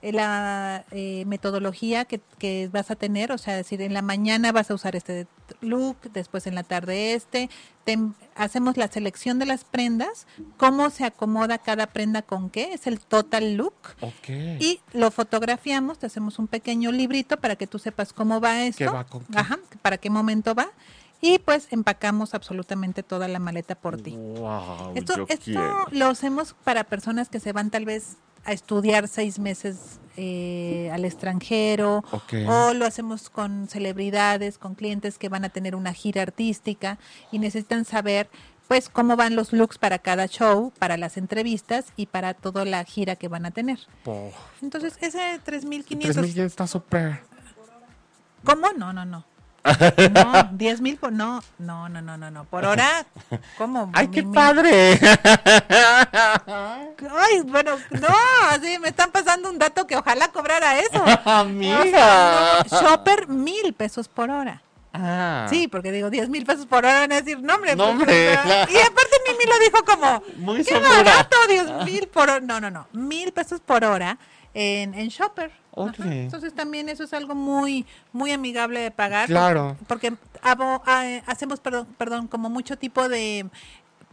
la eh, metodología que, que vas a tener, o sea, decir, en la mañana vas a usar este look, después en la tarde este, te- hacemos la selección de las prendas, cómo se acomoda cada prenda con qué, es el total look. Ok. Y lo fotografiamos, te hacemos un pequeño librito para que tú sepas cómo va esto. ¿Qué va con qué? Ajá, para qué momento va. Y pues empacamos absolutamente toda la maleta por ti. Wow, Esto, esto lo hacemos para personas que se van tal vez a estudiar seis meses eh, al extranjero o lo hacemos con celebridades, con clientes que van a tener una gira artística y necesitan saber pues cómo van los looks para cada show, para las entrevistas y para toda la gira que van a tener. Po- Entonces, ese 3500 3.000 está súper. ¿Cómo? No, no, no. No, 10 mil por no, no, no, no, no, no. Por hora, ¿cómo? ¡Ay, qué padre! Ay, bueno, no, sí, me están pasando un dato que ojalá cobrara eso. Amiga. O sea, no, shopper mil pesos por hora. Ah. Sí, porque digo 10 mil pesos por hora van a decir, no, hombre. No, pues, hombre. Y aparte Mimi lo dijo como, Muy qué barato, 10 mil por hora. No, no, no, mil pesos por hora en, en shopper. Ok. Ajá. Entonces también eso es algo muy, muy amigable de pagar. Claro. Porque abo- hacemos, perdón, perdón, como mucho tipo de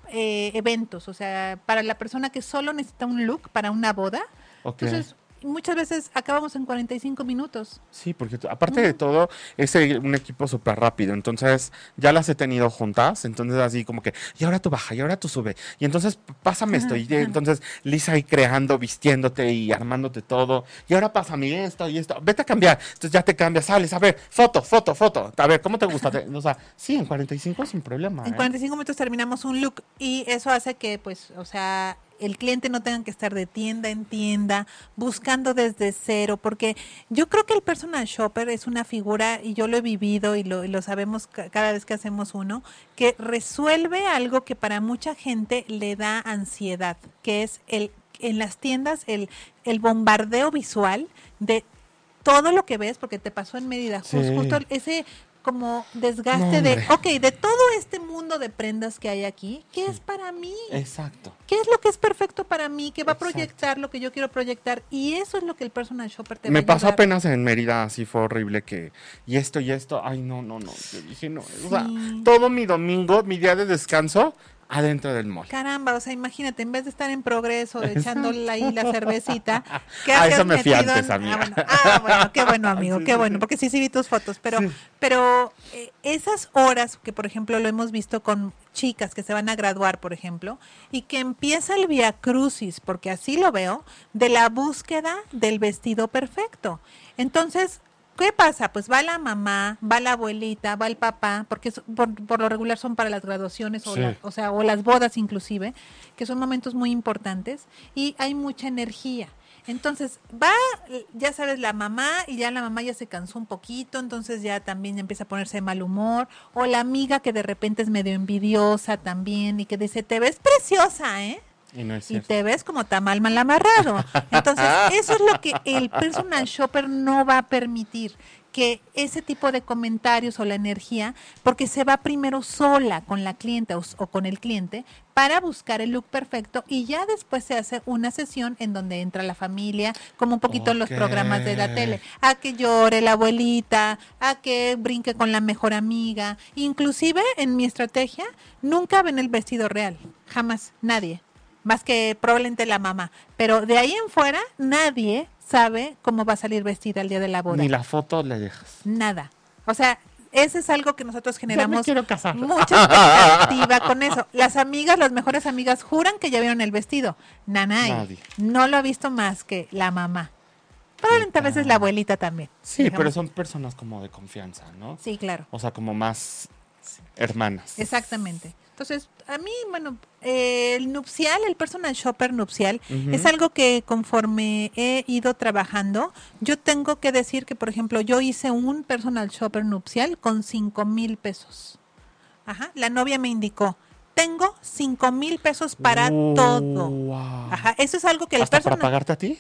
eh, eventos. O sea, para la persona que solo necesita un look para una boda. Entonces, muchas veces acabamos en 45 minutos. Sí, porque aparte de todo, es un equipo súper rápido. Entonces, ya las he tenido juntas. Entonces, así como que, y ahora tú baja, y ahora tú sube. Y entonces, pásame esto. Y entonces, Lisa ahí creando, vistiéndote y armándote todo. Y ahora pásame esto y esto. Vete a cambiar. Entonces, ya te cambias, sales. A ver, foto, foto, foto. A ver, ¿cómo te gusta? O sea, sí, en 45 sin problema. En ¿eh? 45 minutos terminamos un look y eso hace que, pues, o sea, el cliente no tenga que estar de tienda en tienda buscando desde cero, porque yo creo que el personal shopper es una figura, y yo lo he vivido y lo, y lo sabemos ca- cada vez que hacemos uno, que resuelve algo que para mucha gente le da ansiedad, que es el en las tiendas el, el bombardeo visual de todo lo que ves, porque te pasó en Mérida, Sí. justo ese como desgaste No, de, ok, de todo este mundo de prendas que hay aquí, ¿qué es para mí? Exacto. ¿Qué es lo que es perfecto para mí? ¿Qué va a Exacto. proyectar lo que yo quiero proyectar? Y eso es lo que el personal shopper te va Me a pasó apenas en Mérida, así fue horrible que, y esto y esto, ay no, no, no, yo dije no, o sea, Sí. todo mi domingo, mi día de descanso, adentro del mall. Caramba, o sea, imagínate, en vez de estar en progreso, echándole ahí la cervecita, ¿qué A hacías eso me fui antes, en- amiga. Ah, bueno, ah, bueno, qué bueno, amigo, qué bueno, porque sí, sí vi tus fotos, pero, Sí. pero eh, esas horas que, por ejemplo, lo hemos visto con chicas que se van a graduar, por ejemplo, y que empieza el via crucis, porque así lo veo, de la búsqueda del vestido perfecto. Entonces, ¿Qué pasa? Pues va la mamá, va la abuelita, va el papá, porque es- por, por lo regular son para las graduaciones o, Sí. la- o sea, o las bodas inclusive, que son momentos muy importantes y hay mucha energía. Entonces va, ya sabes, la mamá y ya la mamá ya se cansó un poquito, entonces ya también empieza a ponerse de mal humor, o la amiga que de repente es medio envidiosa también y que dice, te ves preciosa, ¿eh? Y no es y cierto. te ves como tamal mal amarrado. Entonces, eso es lo que el personal shopper no va a permitir, que ese tipo de comentarios o la energía, porque se va primero sola con la clienta o, o con el cliente para buscar el look perfecto y ya después se hace una sesión en donde entra la familia, como un poquito en los programas de la tele, a que llore la abuelita, a que brinque con la mejor amiga. Inclusive en mi estrategia nunca ven el vestido real, jamás, nadie más que probablemente la mamá. Pero de ahí en fuera, nadie sabe cómo va a salir vestida el día de la boda. Ni la foto le dejas. Nada. O sea, ese es algo que nosotros generamos quiero casar. mucha expectativa con eso. Las amigas, las mejores amigas, juran que ya vieron el vestido. Nanay, Nadie. no lo ha visto más que la mamá. Probablemente a veces la abuelita también. Sí, digamos. pero son personas como de confianza, ¿no? Sí, claro. O sea, como más hermanas. Exactamente. Entonces, a mí, bueno, eh, el nupcial, el personal shopper nupcial, es algo que conforme he ido trabajando, yo tengo que decir que, por ejemplo, yo hice un personal shopper nupcial con cinco mil pesos. Ajá, la novia me indicó, tengo cinco mil pesos para todo. Ajá, eso es algo que el ¿Hasta para pagarte a ti?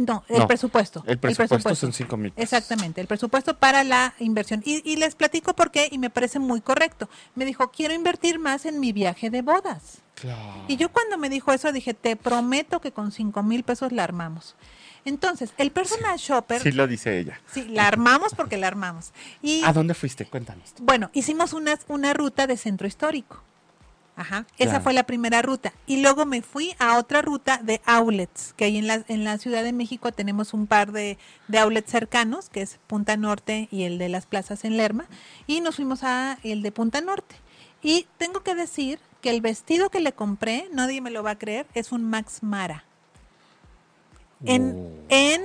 No, el presupuesto. El presupuesto, son 5 mil. Exactamente, el presupuesto para la inversión. Y, les platico por qué y me parece muy correcto. Me dijo, quiero invertir más en mi viaje de bodas. Y yo cuando me dijo eso dije, te prometo que con 5 mil pesos la armamos. Entonces, el personal shopper... Sí, lo dice ella. Sí, la armamos porque la armamos. Y, ¿A dónde fuiste? Cuéntanos. Bueno, hicimos una, una ruta de centro histórico. Ajá. Esa fue la primera ruta. Y luego me fui a otra ruta de outlets, que ahí en la, en la Ciudad de México tenemos un par de, de outlets cercanos, que es Punta Norte y el de las plazas en Lerma. Y nos fuimos a el de Punta Norte. Y tengo que decir que el vestido que le compré, nadie me lo va a creer, es un Max Mara. En, oh. en,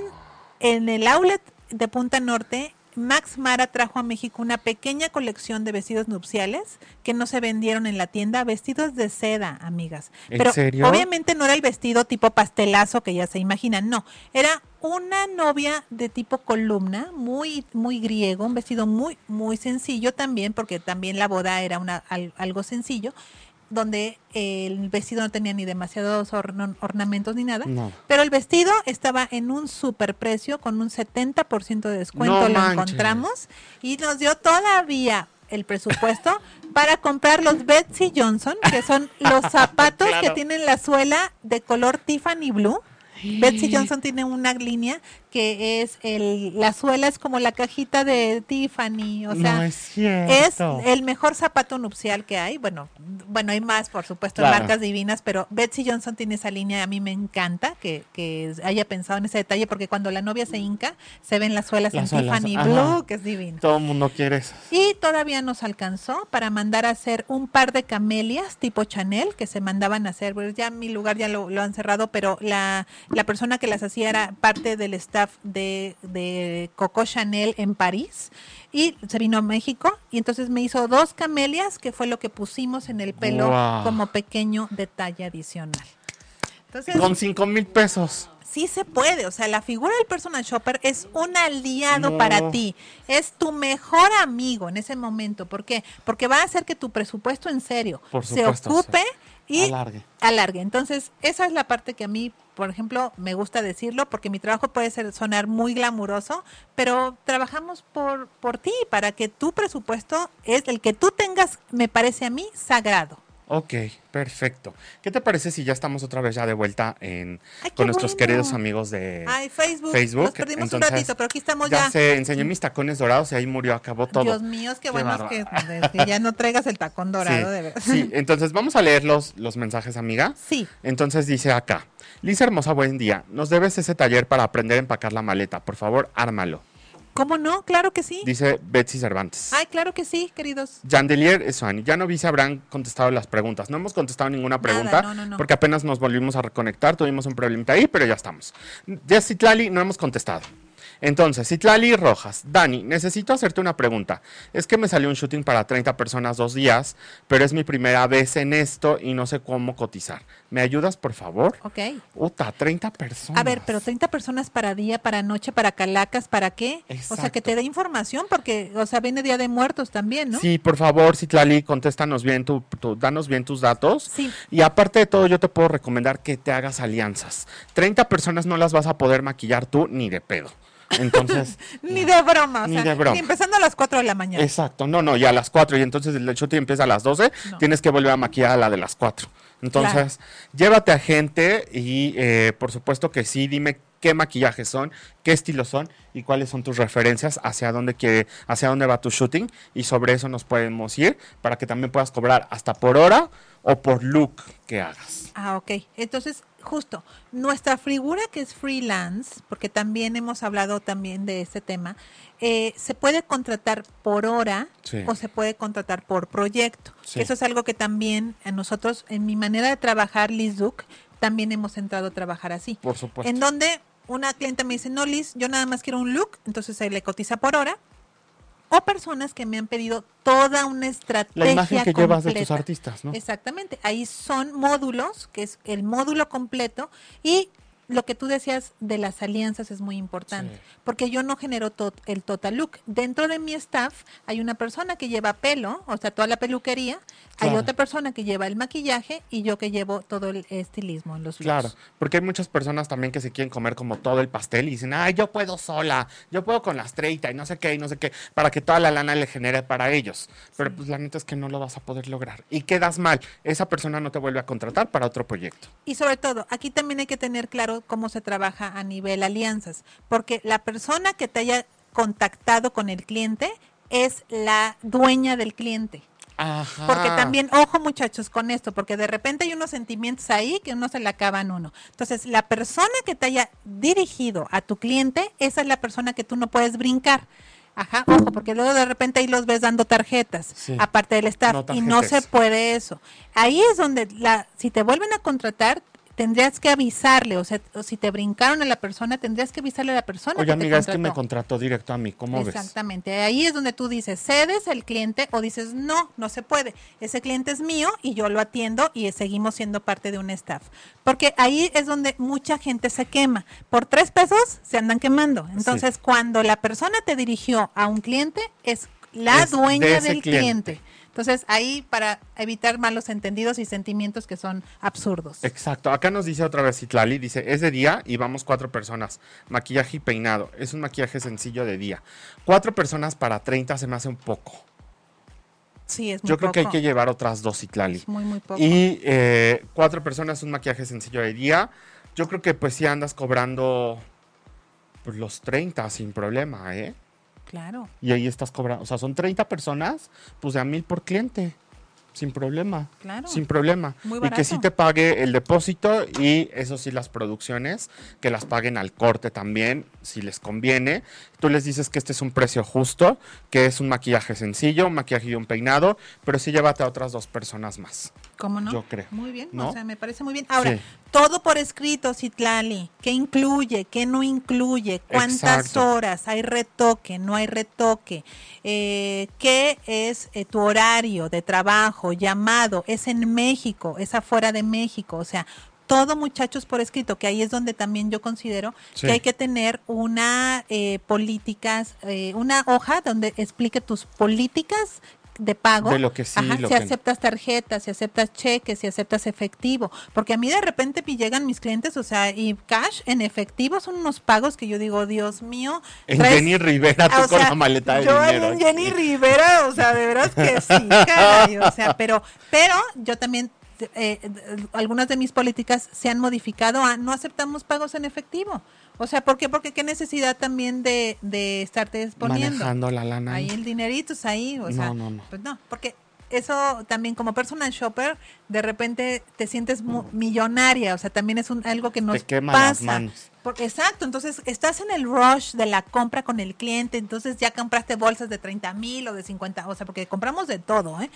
en el outlet de Punta Norte Max Mara trajo a México una pequeña colección de vestidos nupciales que no se vendieron en la tienda, vestidos de seda, amigas. Pero obviamente no era el vestido tipo pastelazo que ya se imaginan, no, era una novia de tipo columna, muy muy griego, un vestido muy muy sencillo también porque también la boda era una algo sencillo donde el vestido no tenía ni demasiados ornamentos ni nada, pero el vestido estaba en un super precio con un 70% de descuento, lo encontramos y nos dio todavía el presupuesto para comprar los Betsy Johnson, que son los zapatos que tienen la suela de color Tiffany Blue. Betsy Johnson tiene una línea que es el, la suela es como la cajita de Tiffany, o sea, es, el mejor zapato nupcial que hay. Bueno, bueno, hay más, por supuesto, marcas divinas, pero Betsy Johnson tiene esa línea, a mí me encanta que, que haya pensado en ese detalle, porque cuando la novia se hinca, se ven las suelas en Tiffany Blue, que es divino. Todo el mundo quiere eso. Y todavía nos alcanzó para mandar a hacer un par de camelias tipo Chanel, que se mandaban a hacer, pues ya mi lugar ya lo, lo han cerrado, pero la, la persona que las hacía era parte del staff de, Coco Chanel en París y se vino a México y entonces me hizo dos camelias que fue lo que pusimos en el pelo como pequeño detalle adicional. Entonces, Con cinco mil pesos. Sí se puede, o sea, la figura del personal shopper es un aliado para ti, es tu mejor amigo en ese momento. ¿Por qué? Porque va a hacer que tu presupuesto en serio se ocupe y alargue. alargue. Entonces, esa es la parte que a mí por ejemplo, me gusta decirlo porque mi trabajo puede ser, sonar muy glamuroso, pero trabajamos por, por ti, para que tu presupuesto es el que tú tengas, me parece a mí, sagrado. Ok, perfecto. ¿Qué te parece si ya estamos otra vez ya de vuelta en, con nuestros queridos amigos de Facebook? Facebook. Nos perdimos un ratito, pero aquí estamos ya. Ya se enseñó mis tacones dorados y ahí murió, acabó todo. Dios mío, qué, bueno que, ya no traigas el tacón dorado, de verdad. Sí, entonces vamos a leer los, los mensajes, amiga. Sí. Entonces dice acá, Lisa Hermosa, buen día. Nos debes ese taller para aprender a empacar la maleta. Por favor, ármalo. ¿Cómo no? Claro que sí. Dice Betsy Cervantes. Ay, claro que sí, queridos. Yandelier Suani. Ya no vi si habrán contestado las preguntas. No hemos contestado ninguna pregunta no, no, no. porque apenas nos volvimos a reconectar. Tuvimos un problemita ahí, pero ya estamos. Jessie Tlali, no hemos contestado. Entonces, Citlali Rojas, Dani, necesito hacerte una pregunta. Es que me salió un shooting para 30 personas dos días, pero es mi primera vez en esto y no sé cómo cotizar. ¿Me ayudas, por favor? Ok. Uta, 30 personas. A ver, pero 30 personas para día, para noche, para calacas, ¿para qué? O sea, que te dé información porque, o sea, viene Día de Muertos también, ¿no? Sí, por favor, Citlali, contéstanos bien, tu, danos bien tus datos. Sí. Y aparte de todo, yo te puedo recomendar que te hagas alianzas. 30 personas no las vas a poder maquillar tú ni de pedo. Entonces. ni de broma, ni de broma. Ni empezando a las 4 de la mañana. Exacto, no, no, ya a las 4 y entonces el shooting empieza a las 12, tienes que volver a maquillar a la de las 4. Entonces, llévate a gente y eh, por supuesto que sí, dime qué maquillajes son, qué estilos son y cuáles son tus referencias, hacia dónde, quiere, hacia dónde va tu shooting y sobre eso nos podemos ir para que también puedas cobrar hasta por hora o por look que hagas. Ah, ok. Entonces, justo, nuestra figura que es freelance, porque también hemos hablado también de este tema, eh, se puede contratar por hora o se puede contratar por proyecto. Eso es algo que también a nosotros, en mi manera de trabajar, Liz Duke, también hemos entrado a trabajar así. Por supuesto. En donde una clienta me dice, no, Liz, yo nada más quiero un look, entonces ahí le cotiza por hora o personas que me han pedido toda una estrategia La imagen que llevas de tus artistas, ¿no? Exactamente, ahí son módulos, que es el módulo completo y lo que tú decías de las alianzas es muy importante, Sí. porque yo no genero el total look. Dentro de mi staff hay una persona que lleva pelo, o sea, toda la peluquería, hay otra persona que lleva el maquillaje y yo que llevo todo el estilismo en los looks. Claro, porque hay muchas personas también que se quieren comer como todo el pastel y dicen, ay, yo puedo sola, yo puedo con las 30 y no sé qué y no sé qué, para que toda la lana le genere para ellos. Pero pues la neta es que no lo vas a poder lograr. Y quedas mal. Esa persona no te vuelve a contratar para otro proyecto. Y sobre todo, aquí también hay que tener claro cómo se trabaja a nivel alianzas, porque la persona que te haya contactado con el cliente es la dueña del cliente. Ajá. Porque también, ojo muchachos con esto, porque de repente hay unos sentimientos ahí que uno se le acaban uno. Entonces, la persona que te haya dirigido a tu cliente, esa es la persona que tú no puedes brincar. Ajá, ojo, porque luego de repente ahí los ves dando tarjetas, Sí. aparte del staff, No y no se puede eso. Ahí es donde, la, si te vuelven a contratar, tendrías que avisarle, o sea, o si te brincaron a la persona, tendrías que avisarle a la persona. Oye, que te amiga, es que me contrató. directo a mí. ¿Cómo ves? Exactamente. Ahí es donde tú dices, cedes el cliente o dices, no, no se puede. Ese cliente es mío y yo lo atiendo y seguimos siendo parte de un staff. Porque ahí es donde mucha gente se quema. Por tres pesos se andan quemando. Entonces, cuando la persona te dirigió a un cliente, es la Es dueña del cliente. cliente. Entonces, ahí para evitar malos entendidos y sentimientos que son absurdos. Exacto. Acá nos dice otra vez Citlali, dice, es de día y vamos cuatro personas. Maquillaje y peinado. Es un maquillaje sencillo de día. Cuatro personas para 30 se me hace un poco. Sí, es muy Yo creo que hay que llevar otras dos Citlali. Es muy, muy poco. Y eh, cuatro personas, un maquillaje sencillo de día. Yo creo que pues sí andas cobrando pues, los 30 sin problema, ¿eh? Claro. Y ahí estás cobrando, o sea, son 30 personas, pues de a mil por cliente, sin problema. Claro. Sin problema. Muy y que sí te pague el depósito y eso sí las producciones, que las paguen al corte también, si les conviene. Tú les dices que este es un precio justo, que es un maquillaje sencillo, un maquillaje y un peinado, pero sí llévate a otras dos personas más. ¿Cómo no? Yo creo, Muy bien, ¿no? o sea, me parece muy bien. Ahora, Sí. todo por escrito, Citlali. ¿Qué incluye? ¿Qué no incluye? ¿Cuántas Exacto. horas? ¿Hay retoque? ¿No hay retoque? Eh, ¿Qué es eh, tu horario de trabajo? ¿Llamado? ¿Es en México? ¿Es afuera de México? O sea, todo muchachos por escrito, que ahí es donde también yo considero Sí. que hay que tener una eh, políticas, eh, una hoja donde explique tus políticas de pago. De lo que sí, Ajá, lo si que no. aceptas tarjetas, si aceptas cheques, si aceptas efectivo. Porque a mí de repente me llegan mis clientes, o sea, y cash en efectivo son unos pagos que yo digo, Dios mío. En traes- Jenny Rivera, tú o con sea, la maleta de yo dinero. en Jenny Rivera, o sea, de veras que sí, caray, o sea, pero, pero yo también, eh, eh, algunas de mis políticas se han modificado a no aceptamos pagos en efectivo. O sea, ¿por qué? Porque qué necesidad también de, de estarte exponiendo. Manejando la lana. Ahí el dinerito ahí, o sea, No, no, no. pues no, porque eso también como personal shopper, de repente te sientes millonaria, o sea, también es un, algo que nos quema las pasa. manos. Exacto, entonces estás en el rush de la compra con el cliente, entonces ya compraste bolsas de 30 mil o de 50, o sea, porque compramos de todo, ¿eh?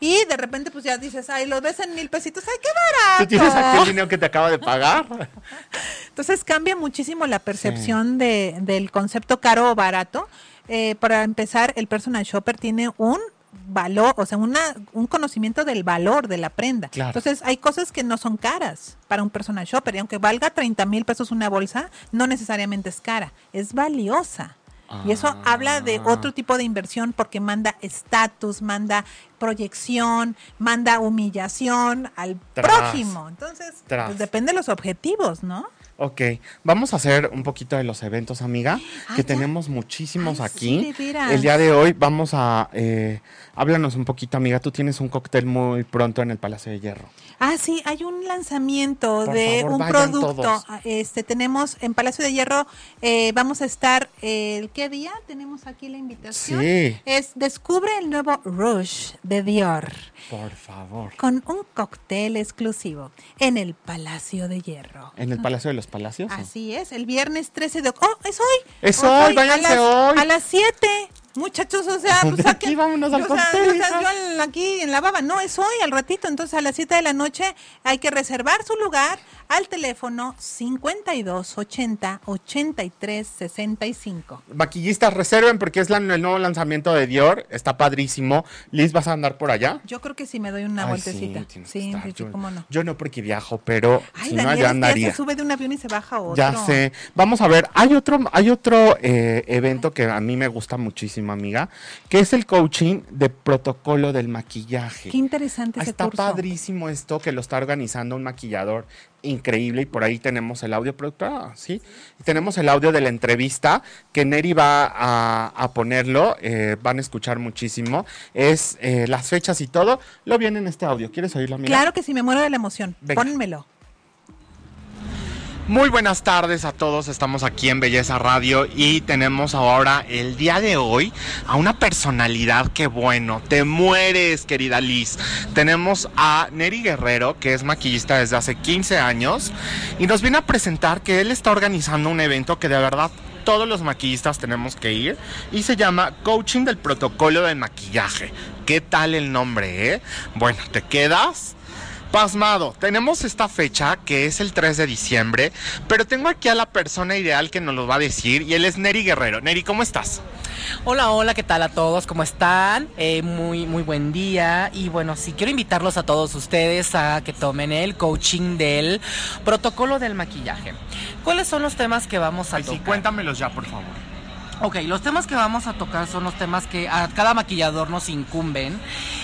Y de repente pues ya dices, ay, lo ves en mil pesitos, ay, qué barato. ¿Tú tienes aquel dinero que te acaba de pagar? Entonces cambia muchísimo la percepción de, del concepto caro o barato. Eh, para empezar, el personal shopper tiene un valor, o sea, una, un conocimiento del valor de la prenda. Claro. Entonces, hay cosas que no son caras para un personal shopper. Y aunque valga 30 mil pesos una bolsa, no necesariamente es cara, es valiosa. Y eso Ah. habla de otro tipo de inversión porque manda estatus, manda proyección, manda humillación al Tras. prójimo. Entonces, pues depende de los objetivos, ¿no? Ok, vamos a hacer un poquito de los eventos, amiga, Ah, que ya. tenemos muchísimos Ay, aquí. sí. El día de hoy vamos a... Eh, háblanos un poquito, amiga. Tú tienes un cóctel muy pronto en el Palacio de Hierro. Ah, sí, hay un lanzamiento Por de favor, un producto. todos. Ah, Este tenemos en Palacio de Hierro, eh, vamos a estar el qué día tenemos aquí la invitación. Sí. Es descubre el nuevo Rouge de Dior Por favor. con un cóctel exclusivo en el Palacio de Hierro. ¿En el Palacio de los Palacios? Así es, el viernes 13 de octubre. ¡Oh, es hoy! Es Oh, hoy, váyanse a las, hoy. A las 7. Muchachos, o sea, De pues aquí saquen- vámonos al o sea, cóctel, o sea, yo aquí en la baba, no, es hoy, al ratito, entonces a las 7 de la noche hay que reservar su lugar, al teléfono 52 80 83 65. Maquillistas, reserven porque es la- el nuevo lanzamiento de Dior. Está padrísimo. Liz, ¿vas a andar por allá? Yo creo que sí me doy una Ay, vueltecita. sí, Sí, yo, cómo no. yo no porque viajo, pero Ay, si no, allá andaría. se sube de un avión y se baja otro. Ya sé. Vamos a ver, hay otro, hay otro eh, evento que a mí me gusta muchísimo, amiga, que es el coaching de protocolo del maquillaje. Qué interesante Ah, ese Está curso. padrísimo esto que lo está organizando un maquillador increíble y por ahí tenemos el audio productora, ¿sí? Y tenemos el audio de la entrevista que Neri va a, a ponerlo, eh, van a escuchar muchísimo, es eh, las fechas y todo, lo viene en este audio. ¿Quieres oírlo, amiga? Claro que sí, me muero de la emoción. Venga. Pónmelo. Muy buenas tardes a todos, estamos aquí en Belleza Radio y tenemos ahora el día de hoy a una personalidad que bueno, te mueres querida Liz. Tenemos a Neri Guerrero, que es maquillista desde hace 15 años y nos viene a presentar que él está organizando un evento que de verdad todos los maquillistas tenemos que ir y se llama Coaching del Protocolo del Maquillaje. ¿Qué tal el nombre, eh? Bueno, te quedas Pasmado, tenemos esta fecha que es el 3 de diciembre, pero tengo aquí a la persona ideal que nos lo va a decir y él es Neri Guerrero. Neri, ¿cómo estás? Hola, hola, ¿qué tal a todos? ¿Cómo están? Eh, muy, muy buen día. Y bueno, sí, quiero invitarlos a todos ustedes a que tomen el coaching del protocolo del maquillaje. ¿Cuáles son los temas que vamos a Ay, sí, cuéntamelos ya, por favor. Ok, los temas que vamos a tocar son los temas que a cada maquillador nos incumben.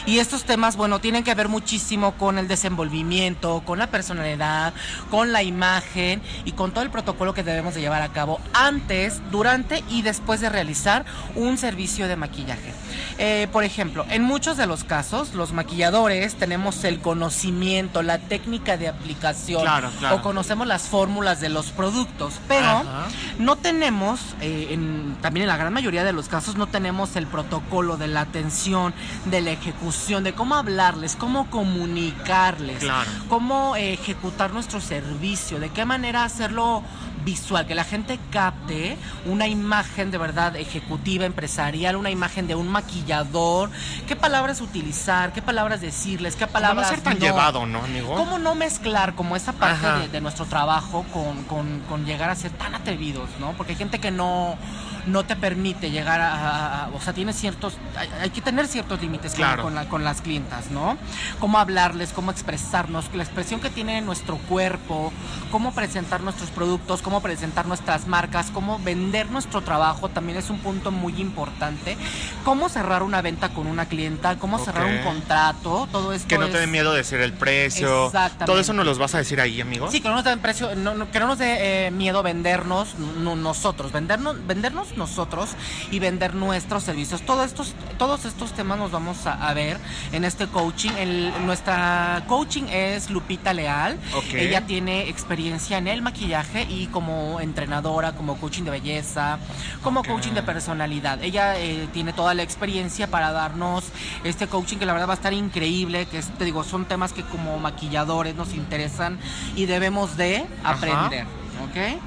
Y estos temas, bueno, tienen que ver muchísimo con el desenvolvimiento, con la personalidad, con la imagen y con todo el protocolo que debemos de llevar a cabo antes, durante y después de realizar un servicio de maquillaje. Eh, por ejemplo, en muchos de los casos, los maquilladores tenemos el conocimiento, la técnica de aplicación Claro, claro. o conocemos las fórmulas de los productos, pero Ajá. no tenemos, eh, en- también en la gran mayoría de los casos, no tenemos el protocolo de la atención, de la ejecución, de cómo hablarles, cómo comunicarles, Claro. cómo ejecutar nuestro servicio, de qué manera hacerlo visual, que la gente capte una imagen de verdad ejecutiva, empresarial, una imagen de un maquillador, qué palabras utilizar, qué palabras decirles, qué palabras no ser tan no. llevado, ¿no, amigo? ¿Cómo no mezclar como esa parte de, de nuestro trabajo con, con- con llegar a ser tan atrevidos, ¿no? Porque hay gente que no, no te permite llegar a, a- a- o sea, tiene ciertos, hay, hay que tener ciertos límites con- Claro. con, la- con las clientas, ¿no? Cómo hablarles, cómo expresarnos, la expresión que tiene nuestro cuerpo, cómo presentar nuestros productos, cómo presentar nuestras marcas, cómo vender nuestro trabajo también es un punto muy importante. Cómo cerrar una venta con una clienta, cómo cerrar un contrato, todo esto Que no te es- dé miedo decir el precio. Exactamente. Todo eso nos los vas a decir ahí, amigo. Sí, que no nos dé precio, no, no- que no nos dé eh, miedo vendernos no- nosotros, vendernos, vendernos nosotros y vender nuestros servicios. Todos estos, todos estos temas nos vamos a, a ver en este coaching. El- nuestra coaching es Lupita Leal. Ella tiene experiencia en el maquillaje y como entrenadora, como coaching de belleza, como coaching de personalidad. Ella eh, tiene toda la experiencia para darnos este coaching que la verdad va a estar increíble, que es, te digo, son temas que como maquilladores nos interesan y debemos de Ajá. aprender, ¿ok?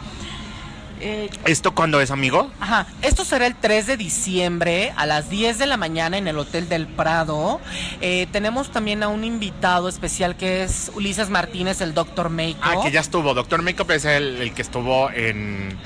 Eh, ¿Esto cuándo es, amigo? Ajá, esto será el 3 de diciembre a las 10 de la mañana en el Hotel del Prado. Eh, tenemos también a un invitado especial que es Ulises Martínez, el Dr. Makeup. Ah, que ya estuvo. Doctor Makeup es el, el que estuvo en...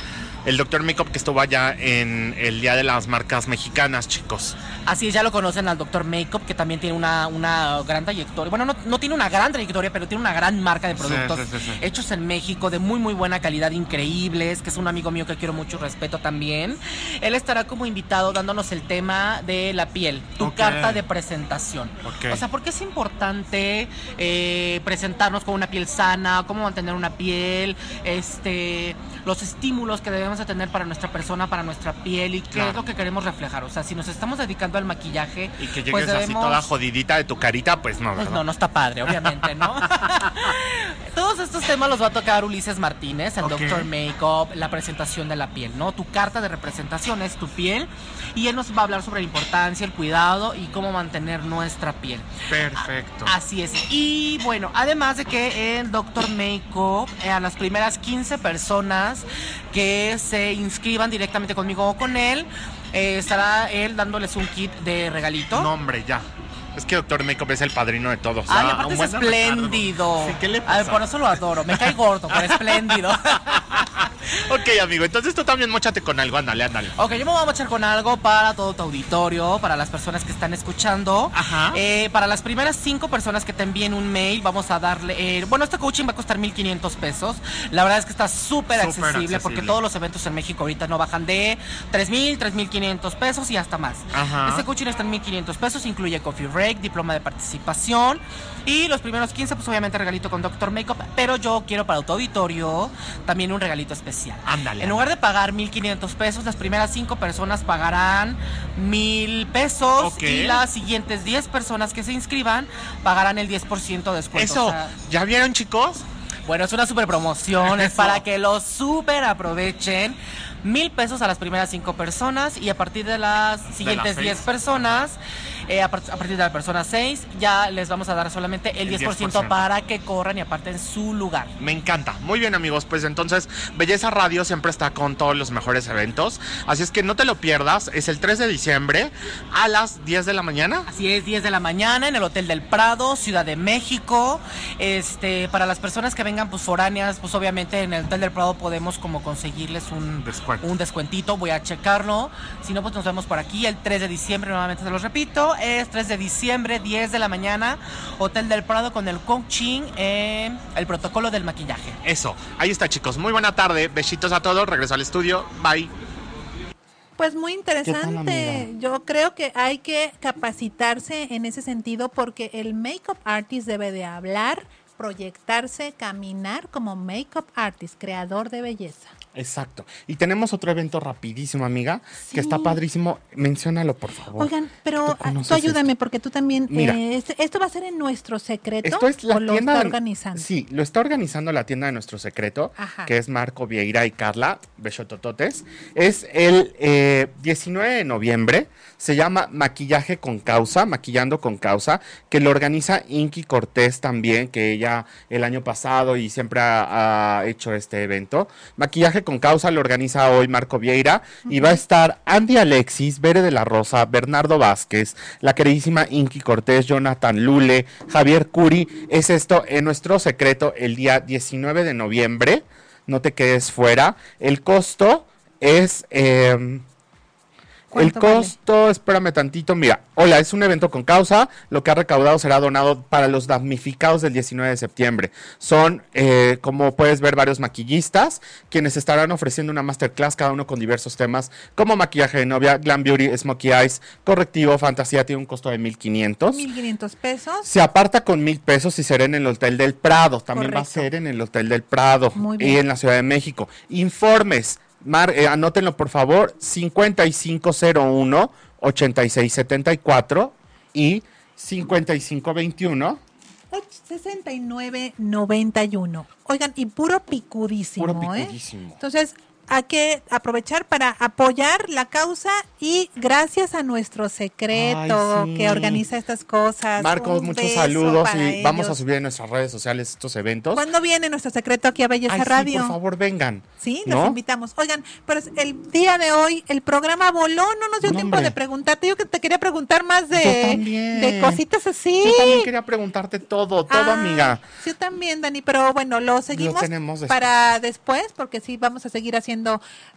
El Doctor Makeup que estuvo allá en el Día de las Marcas Mexicanas, chicos. Así es, ya lo conocen al Dr. Makeup, que también tiene una, una gran trayectoria. Bueno, no, no tiene una gran trayectoria, pero tiene una gran marca de productos sí, sí, sí. hechos en México, de muy, muy buena calidad, increíbles, que es un amigo mío que quiero mucho respeto también. Él estará como invitado dándonos el tema de la piel, tu carta de presentación. Ok. O sea, ¿por qué es importante eh, presentarnos con una piel sana? ¿Cómo mantener una piel? Este, los estímulos que debemos de tener para nuestra persona, para nuestra piel y qué Claro. es lo que queremos reflejar. O sea, si nos estamos dedicando al maquillaje, Y que llegues pues así debemos- toda jodidita de tu carita, pues no, pues no, no está padre, obviamente, ¿no? Todos estos temas los va a tocar Ulises Martínez, el Ok. Doctor Makeup, la presentación de la piel, ¿no? Tu carta de representación es tu piel y él nos va a hablar sobre la importancia, el cuidado y cómo mantener nuestra piel. Perfecto. Así es. Y bueno, además de que el Doctor Makeup, eh, a las primeras 15 personas que se inscriban directamente conmigo o con él, eh, estará él dándoles un kit de regalito. No, hombre, ya. Es que Doctor Makeup es el padrino de todos. Ay, Ah, aparte un es buen espléndido. Sí, ¿qué le Ay, pasa? por eso lo adoro. Me cae gordo, pero espléndido. Ok, amigo, entonces tú también mochate con algo, ándale, ándale. Ok, yo me voy a mochar con algo para todo tu auditorio, para las personas que están escuchando. Ajá. Eh, para las primeras cinco personas que te envíen un mail, vamos a darle. eh, bueno, este coaching va a costar 1,500 pesos. La verdad es que está súper accesible. porque todos los eventos en México ahorita no bajan de 3,000, 3,500 pesos y hasta más. Ajá. Este coaching está en 1,500 pesos, incluye coffee break, diploma de participación. Y los primeros 15, pues obviamente regalito con Doctor Makeup. Pero yo quiero para tu auditorio también un regalito especial. Ándale. En lugar de pagar 1.500 pesos, las primeras 5 personas pagarán 1.000 pesos y las siguientes 10 personas que se inscriban pagarán el 10% de descuento. Eso, O sea, ¿ya vieron, chicos? bueno, es una super promoción, es para que lo super aprovechen. Mil pesos a las primeras cinco personas y a partir de las siguientes seis. 10 personas, eh, a, par- a partir de la persona 6, ya les vamos a dar solamente el, El 10%, 10%. para que corran y aparten su lugar. Me encanta. Muy bien, amigos. Pues entonces, Belleza Radio siempre está con todos los mejores eventos. Así es que no te lo pierdas. Es el 3 de diciembre a las 10 de la mañana. Así es, 10 de la mañana en el Hotel del Prado, Ciudad de México. Este, para las personas que vengan pues foráneas, pues obviamente en el Hotel del Prado podemos como conseguirles un Descuento. un descuentito, voy a checarlo. Si no pues nos vemos por aquí el 3 de diciembre, nuevamente se los repito, es 3 de diciembre, 10 de la mañana, Hotel del Prado con el coaching, eh, el protocolo del maquillaje. Eso. Ahí está, chicos. Muy buena tarde. Besitos a todos. Regreso al estudio. Bye. Pues muy interesante. Yo creo que hay que capacitarse en ese sentido porque el makeup artist debe de hablar, proyectarse, caminar como makeup artist, creador de belleza. Exacto. Y tenemos otro evento rapidísimo, amiga, Sí. que está padrísimo. Menciónalo, por favor. Oigan, pero Tú ayúdame esto. porque tú también. Mira. eh, este- ¿Esto va a ser en nuestro secreto Esto es la o lo tienda está organizando? Sí, lo está organizando la tienda de nuestro secreto, Ajá. que es Marco Vieira y Carla Bechotototes. Es el eh, 19 de noviembre. Se llama Maquillaje con Causa, Maquillando con Causa, que lo organiza Inky Cortés también, que ella el año pasado y siempre ha, ha hecho este evento. Maquillaje con Causa lo organiza hoy Marco Vieira y va a estar Andy Alexis, Bere de la Rosa, Bernardo Vázquez, la queridísima Inky Cortés, Jonathan Lule, Javier Curi. Es esto en nuestro secreto el día 19 de noviembre. No te quedes fuera. El costo es... em, el costo, espérame tantito, mira, hola, es un evento con causa, lo que ha recaudado será donado para los damnificados del 19 de septiembre. Son, eh, como puedes ver, varios maquillistas, quienes estarán ofreciendo una masterclass, cada uno con diversos temas, como maquillaje de novia, glam beauty, smokey eyes, correctivo, fantasía, tiene un costo de 1500. 1.500 pesos. Se aparta con mil pesos y será en el Hotel del Prado. También va a ser en el Hotel del Prado Muy y en la Ciudad de México. Informes, mar- eh, anótenlo por favor, 5501 8674 y 5521 6991. Oigan, y puro picudísimo, Puro ¿eh? picudísimo. Entonces, hay que aprovechar para apoyar la causa y gracias a nuestro secreto Ay, sí. que organiza estas cosas. Marcos, muchos saludos y vamos a subir en nuestras redes sociales estos eventos. ¿Cuándo viene nuestro secreto aquí a Belleza Ay, sí, Radio? por favor, vengan. Sí, ¿No? los invitamos. Oigan, pero el día de hoy el programa voló, no nos dio No, tiempo hombre. de preguntarte. Yo que te quería preguntar más de, cositas así. Yo también quería preguntarte todo, todo, Ah, amiga. Yo también, Dani, pero bueno, lo seguimos tenemos después. para después, porque sí vamos a seguir haciendo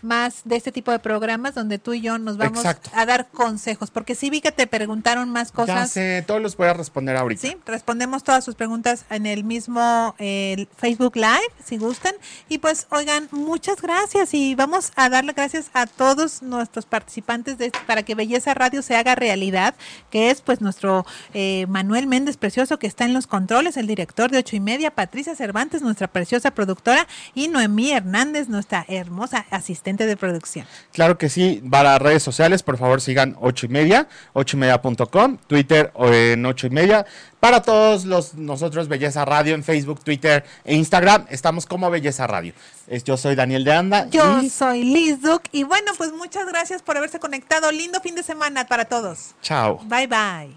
más de este tipo de programas donde tú y yo nos vamos Exacto. a dar consejos, porque sí vi que te preguntaron más Ya cosas. sé, todos los voy a responder ahorita. Sí, respondemos todas sus preguntas en el mismo eh, Facebook Live, si gustan. Y pues, oigan, muchas gracias y vamos a darle gracias a todos nuestros participantes de, este- para que Belleza Radio se haga realidad, que es pues nuestro eh, Manuel Méndez Precioso, que está en los controles, el director de ocho y media, Patricia Cervantes, nuestra preciosa productora, y Noemí Hernández, nuestra hermosa asistente de producción. Claro que sí, para redes sociales, por favor sigan 8 y media, 8 y media.com, Twitter o en 8 y media. Para todos los nosotros, Belleza Radio en Facebook, Twitter e Instagram, estamos como Belleza Radio. Es- yo soy Daniel de Anda. Yo y soy Liz Duke y bueno, pues muchas gracias por haberse conectado. Lindo fin de semana para todos. chao. Bye bye.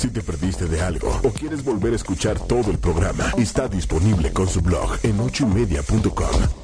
Si te perdiste de algo o quieres volver a escuchar todo el programa, está disponible con su blog en ochoymedia.com